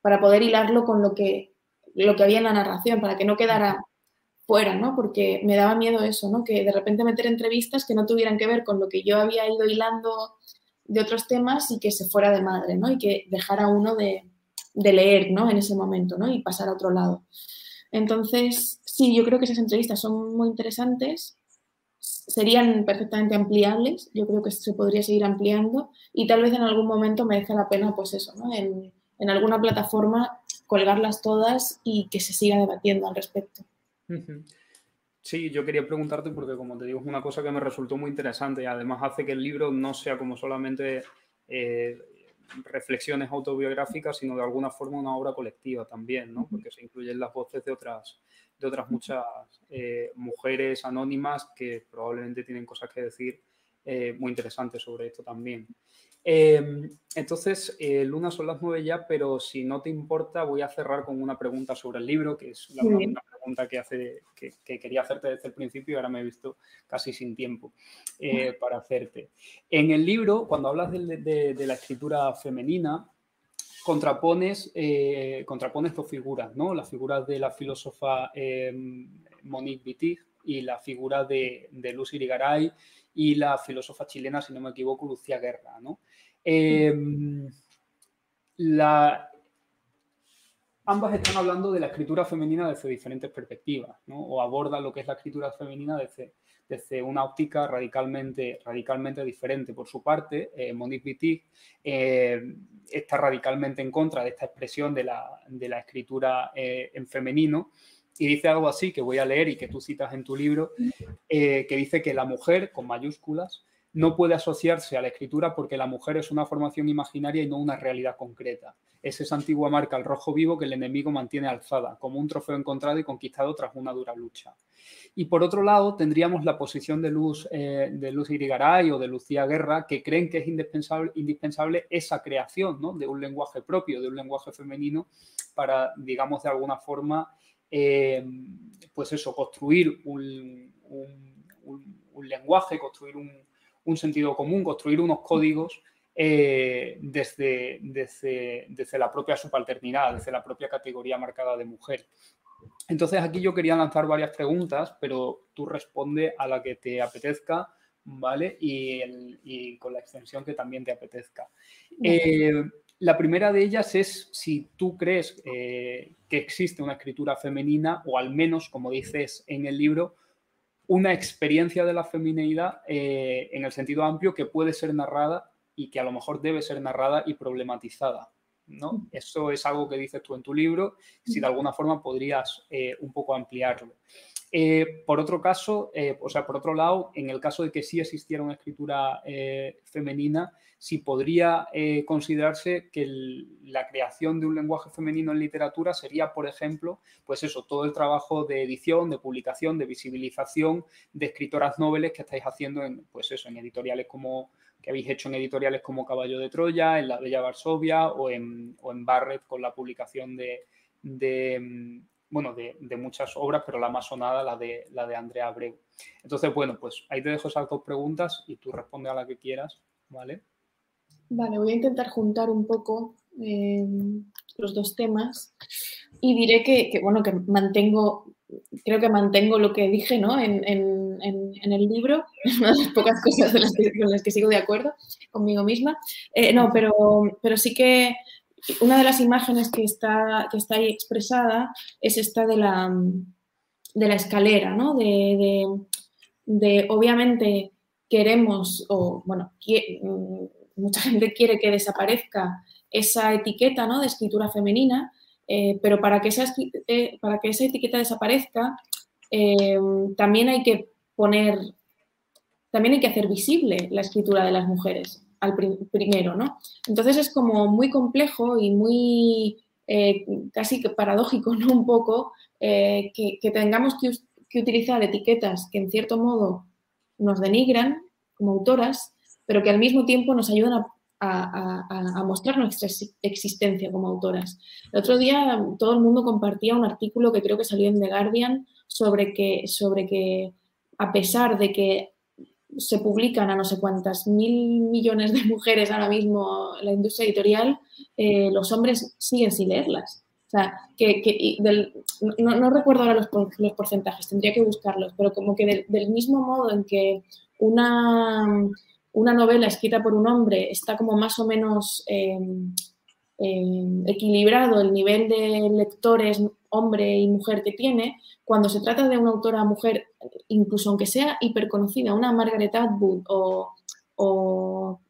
para poder hilarlo con lo que, lo que había en la narración, para que no quedara fuera, ¿no? Porque me daba miedo eso, ¿no? Que de repente meter entrevistas que no tuvieran que ver con lo que yo había ido hilando de otros temas y que se fuera de madre, ¿no? Y que dejara uno de, leer, ¿no? En ese momento, ¿no? Y pasar a otro lado. Entonces, sí, yo creo que esas entrevistas son muy interesantes, serían perfectamente ampliables, yo creo que se podría seguir ampliando y tal vez en algún momento merezca la pena, pues eso, ¿no? En, alguna plataforma colgarlas todas y que se siga debatiendo al respecto. Sí, yo quería preguntarte porque, como te digo, es una cosa que me resultó muy interesante y además hace que el libro no sea como solamente eh, reflexiones autobiográficas, sino de alguna forma una obra colectiva también, ¿no? Porque se incluyen las voces de otras, de otras muchas eh, mujeres anónimas que probablemente tienen cosas que decir eh, muy interesantes sobre esto también. Em, entonces, Luna, son las nueve ya, pero si no te importa, voy a cerrar con una pregunta sobre el libro, que es la, pregunta que, hace, que, quería hacerte desde el principio y ahora me he visto casi sin tiempo eh, para hacerte. En el libro, cuando hablas de, la escritura femenina, contrapones, eh, contrapones dos figuras, ¿no? La figura de la filósofa em, Monique Wittig y la figura de, de Lucy Irigaray y la filósofa chilena, si no me equivoco, Lucía Guerra, ¿no? La, ambas están hablando de la escritura femenina desde diferentes perspectivas, ¿no? o abordan lo que es la escritura femenina desde, desde una óptica radicalmente, radicalmente diferente. Por su parte, eh, Monique Wittig eh, está radicalmente en contra de esta expresión de la, de la escritura eh, en femenino y dice algo así que voy a leer y que tú citas en tu libro, que dice que la mujer, con mayúsculas, no puede asociarse a la escritura porque la mujer es una formación imaginaria y no una realidad concreta. Es esa antigua marca al rojo vivo que el enemigo mantiene alzada, como un trofeo encontrado y conquistado tras una dura lucha. Y por otro lado, tendríamos la posición de Luz, eh, de Luz Irigaray o de Lucía Guerra, que creen que es indispensable, indispensable esa creación ¿no? de un lenguaje propio, de un lenguaje femenino, para, digamos, de alguna forma, eh, pues eso, construir un lenguaje, construir un, sentido común, construir unos códigos eh, desde, desde, la propia subalternidad, desde la propia categoría marcada de mujer. Entonces aquí yo quería lanzar varias preguntas, pero tú responde a la que te apetezca, ¿vale? Y, con la extensión que también te apetezca. Eh, la primera de ellas es si tú crees eh, que existe una escritura femenina, o al menos, como dices en el libro, una experiencia de la femineidad eh, en el sentido amplio que puede ser narrada y que a lo mejor debe ser narrada y problematizada. ¿no? Eso es algo que dices tú en tu libro, si de alguna forma podrías eh, un poco ampliarlo. Eh, por otro caso, eh, o sea, por otro lado, en el caso de que sí existiera una escritura eh, femenina, sí podría considerarse que la creación de un lenguaje femenino en literatura sería, por ejemplo, pues eso, todo el trabajo de edición, de publicación, de visibilización de escritoras noveles que estáis haciendo en, pues eso, en editoriales como que habéis hecho en editoriales como Caballo de Troya, en La Bella Varsovia o en, o en Barrett con la publicación de bueno, de, muchas obras, pero la más sonada, la de, la de Andrea Abreu. Entonces, bueno, pues ahí te dejo esas dos preguntas y tú responde a la que quieras, ¿vale? Vale, voy a intentar juntar un poco eh, los dos temas y diré que, bueno, que mantengo, creo que mantengo lo que dije, ¿no? En, el libro, una de las pocas cosas con las que sigo de acuerdo conmigo misma. Eh, no, pero, pero sí que una de las imágenes que está, que está ahí expresada es esta de la, de la escalera, ¿no? De, obviamente queremos, o bueno, mm, mucha gente quiere que desaparezca esa etiqueta ¿no? de escritura femenina, eh, pero para que, esa, eh, para que esa etiqueta desaparezca, eh, también hay que poner, también hay que hacer visible la escritura de las mujeres al primero, ¿no? Entonces es como muy complejo y muy eh, casi que paradójico, ¿no? Un poco eh, que, tengamos que, utilizar etiquetas que en cierto modo nos denigran como autoras, pero que al mismo tiempo nos ayudan a, mostrar nuestra existencia como autoras. El otro día todo el mundo compartía un artículo que creo que salió en The Guardian sobre que, sobre que a pesar de que se publican a no sé cuántas mil millones de mujeres ahora mismo en la industria editorial, eh, los hombres siguen sin leerlas. O sea, que, no, recuerdo ahora los, los, porcentajes, tendría que buscarlos, pero como que del, mismo modo en que una, una, novela escrita por un hombre está como más o menos em, em, equilibrado el nivel de lectores hombre y mujer que tiene, cuando se trata de una autora mujer, incluso aunque sea hiperconocida, una Margaret Atwood o,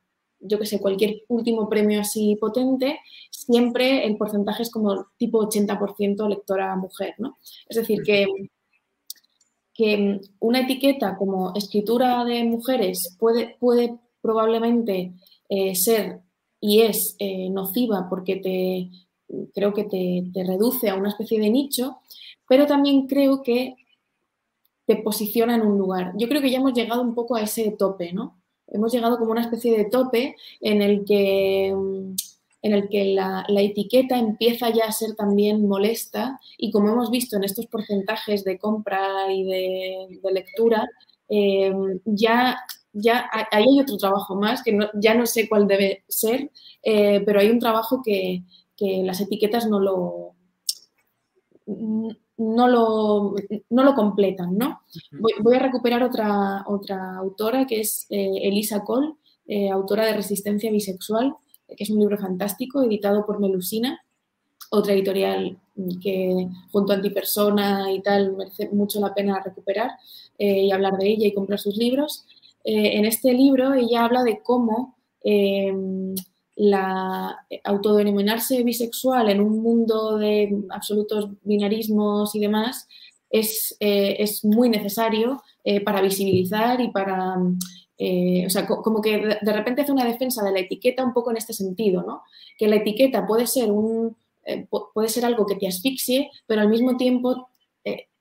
yo que sé, cualquier último premio así potente, siempre el porcentaje es como tipo 80% lectora mujer, ¿no? Es decir, que, que una etiqueta como escritura de mujeres puede, puede probablemente eh, ser y es eh, nociva porque te creo que te, reduce a una especie de nicho, pero también creo que te posiciona en un lugar. Yo creo que ya hemos llegado un poco a ese tope, ¿no? Hemos llegado como una especie de tope en el que, mm, en el que la, etiqueta empieza ya a ser también molesta y como hemos visto en estos porcentajes de compra y de, lectura, eh, ya, ya ahí hay otro trabajo más que ya no sé cuál debe ser, eh, pero hay un trabajo que, que las etiquetas no lo, no lo, no lo completan, ¿no? Voy, a recuperar otra, otra autora que es eh, Elisa Cole, eh, autora de Resistencia Bisexual, que es un libro fantástico, editado por Melusina, otra editorial que junto a Antipersona y tal merece mucho la pena recuperar eh, y hablar de ella y comprar sus libros. en este libro ella habla de cómo la autodenominarse bisexual en un mundo de absolutos binarismos y demás es, eh, es muy necesario eh, para visibilizar y para, eh, o sea, como que de repente hace una defensa de la etiqueta un poco en este sentido, ¿no? Que la etiqueta puede ser, un, puede ser algo que te asfixie, pero al mismo tiempo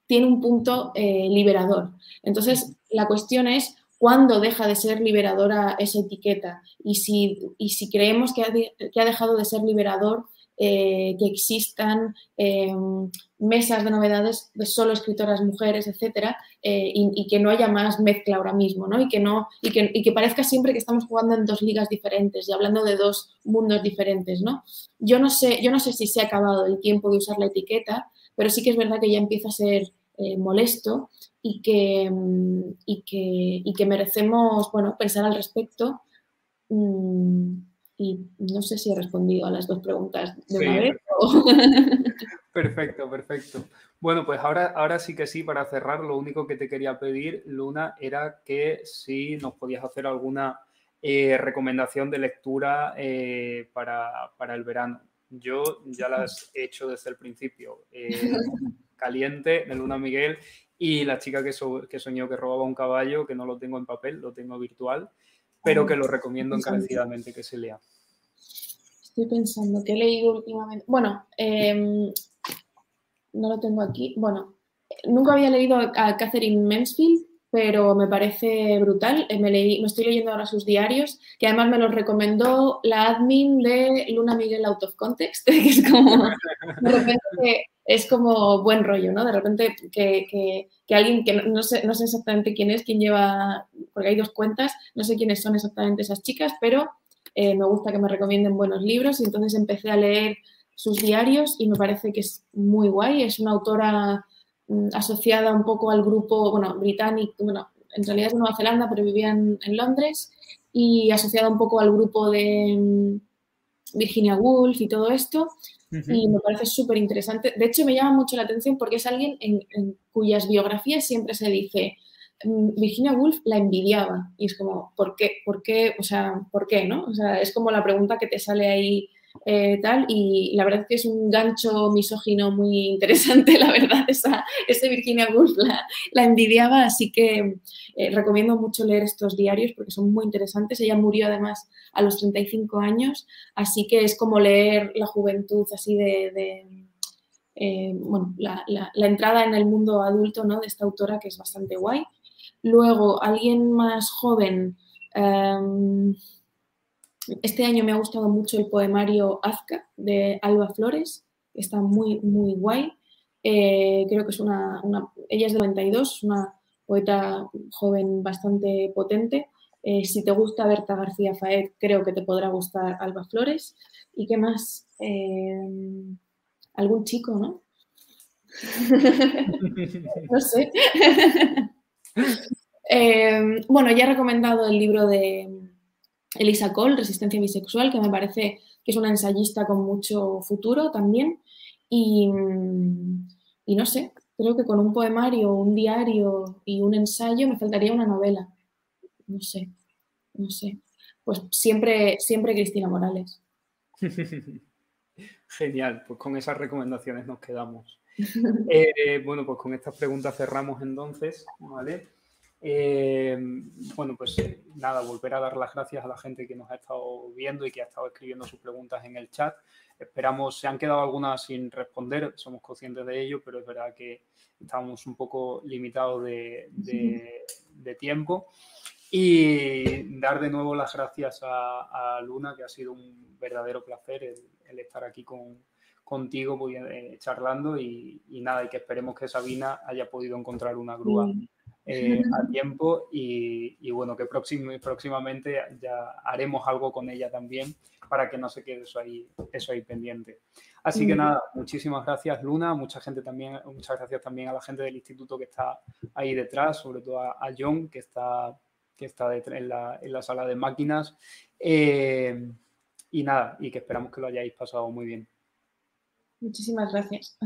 tiene un punto liberador. Entonces, la cuestión es cuándo deja de ser liberadora esa etiqueta y si, y si creemos que ha, que ha, dejado de ser liberador eh, que existan eh, mesas de novedades de solo escritoras mujeres, etcétera, eh, y, que no haya más mezcla ahora mismo, ¿no? Y que, no, y que, y que, parezca siempre que estamos jugando en dos ligas diferentes y hablando de dos mundos diferentes, ¿no? Yo no sé, yo no sé si se ha acabado el tiempo de usar la etiqueta, pero sí que es verdad que ya empieza a ser molesto y que, mm, y que, y que merecemos bueno, pensar al respecto. Mm, y no sé si he respondido a las dos preguntas de una vez. Perfecto, perfecto. Bueno, pues ahora, ahora sí que sí, para cerrar, lo único que te quería pedir, Luna, era que si nos podías hacer alguna eh, recomendación de lectura eh, para, para, el verano. Yo ya las he hecho desde el principio. Eh, caliente de Luna Miguel y La chica que, que soñó que robaba un caballo, que no lo tengo en papel, lo tengo virtual, pero que lo recomiendo encarecidamente que se lea. Estoy pensando que he leído últimamente. Bueno, em, no lo tengo aquí. Bueno, nunca había leído a Catherine Mansfield, pero me parece brutal. Eh, me, leí, me estoy leyendo ahora sus diarios, que además me los recomendó la admin de Luna Miguel Out of Context, que es como, de repente, es como buen rollo, ¿no? De repente que, que, alguien que no, sé, no sé exactamente quién es, quién lleva, porque hay dos cuentas, no sé quiénes son exactamente esas chicas, pero eh, me gusta que me recomienden buenos libros y entonces empecé a leer sus diarios y me parece que es muy guay. Es una autora asociada un poco al grupo, bueno, británico, bueno, en realidad es de Nueva Zelanda, pero vivía en, Londres, y asociada un poco al grupo de mm, Virginia Woolf y todo esto, y me parece súper interesante. De hecho, me llama mucho la atención porque es alguien en, cuyas biografías siempre se dice, mm, Virginia Woolf la envidiaba, y es como, ¿por qué? ¿Por qué? O sea, ¿por qué? ¿no? O sea, es como la pregunta que te sale ahí eh, tal, y la verdad es que es un gancho misógino muy interesante, la verdad, esa, ese Virginia Woolf la, envidiaba, así que eh, recomiendo mucho leer estos diarios porque son muy interesantes. Ella murió además a los 35 años, así que es como leer la juventud así de, eh, bueno, la, entrada en el mundo adulto ¿no? de esta autora que es bastante guay. Luego, alguien más joven, em, este año me ha gustado mucho el poemario Azca de Alba Flores, está muy, muy guay. Eh, creo que es una, ella es de 92, una poeta joven bastante potente. Eh, si te gusta Berta García Faed, creo que te podrá gustar Alba Flores. ¿Y qué más? Eh, algún chico, ¿no? no sé. bueno, ya he recomendado el libro de Elisa Cole, Resistencia Bisexual, que me parece que es una ensayista con mucho futuro también. Y, no sé, creo que con un poemario, un diario y un ensayo me faltaría una novela. No sé, no sé. Pues siempre, siempre Cristina Morales. Genial, pues con esas recomendaciones nos quedamos. Eh, bueno, pues con estas preguntas cerramos entonces, ¿vale? Eh, bueno, pues eh, nada, volver a dar las gracias a la gente que nos ha estado viendo y que ha estado escribiendo sus preguntas en el chat. Esperamos, se han quedado algunas sin responder, somos conscientes de ello, pero es verdad que estamos un poco limitados de, tiempo. Y dar de nuevo las gracias a, Luna, que ha sido un verdadero placer el, estar aquí con, contigo eh, charlando y, nada, y que esperemos que Sabina haya podido encontrar una grúa eh, a tiempo y, bueno, que próximamente ya haremos algo con ella también para que no se quede eso ahí, eso ahí pendiente. Así que nada, muchísimas gracias Luna, mucha gente también, muchas gracias también a la gente del instituto que está ahí detrás, sobre todo a, John que está, que está en, la, en la sala de máquinas. Eh, y nada, y que esperamos que lo hayáis pasado muy bien. Muchísimas gracias.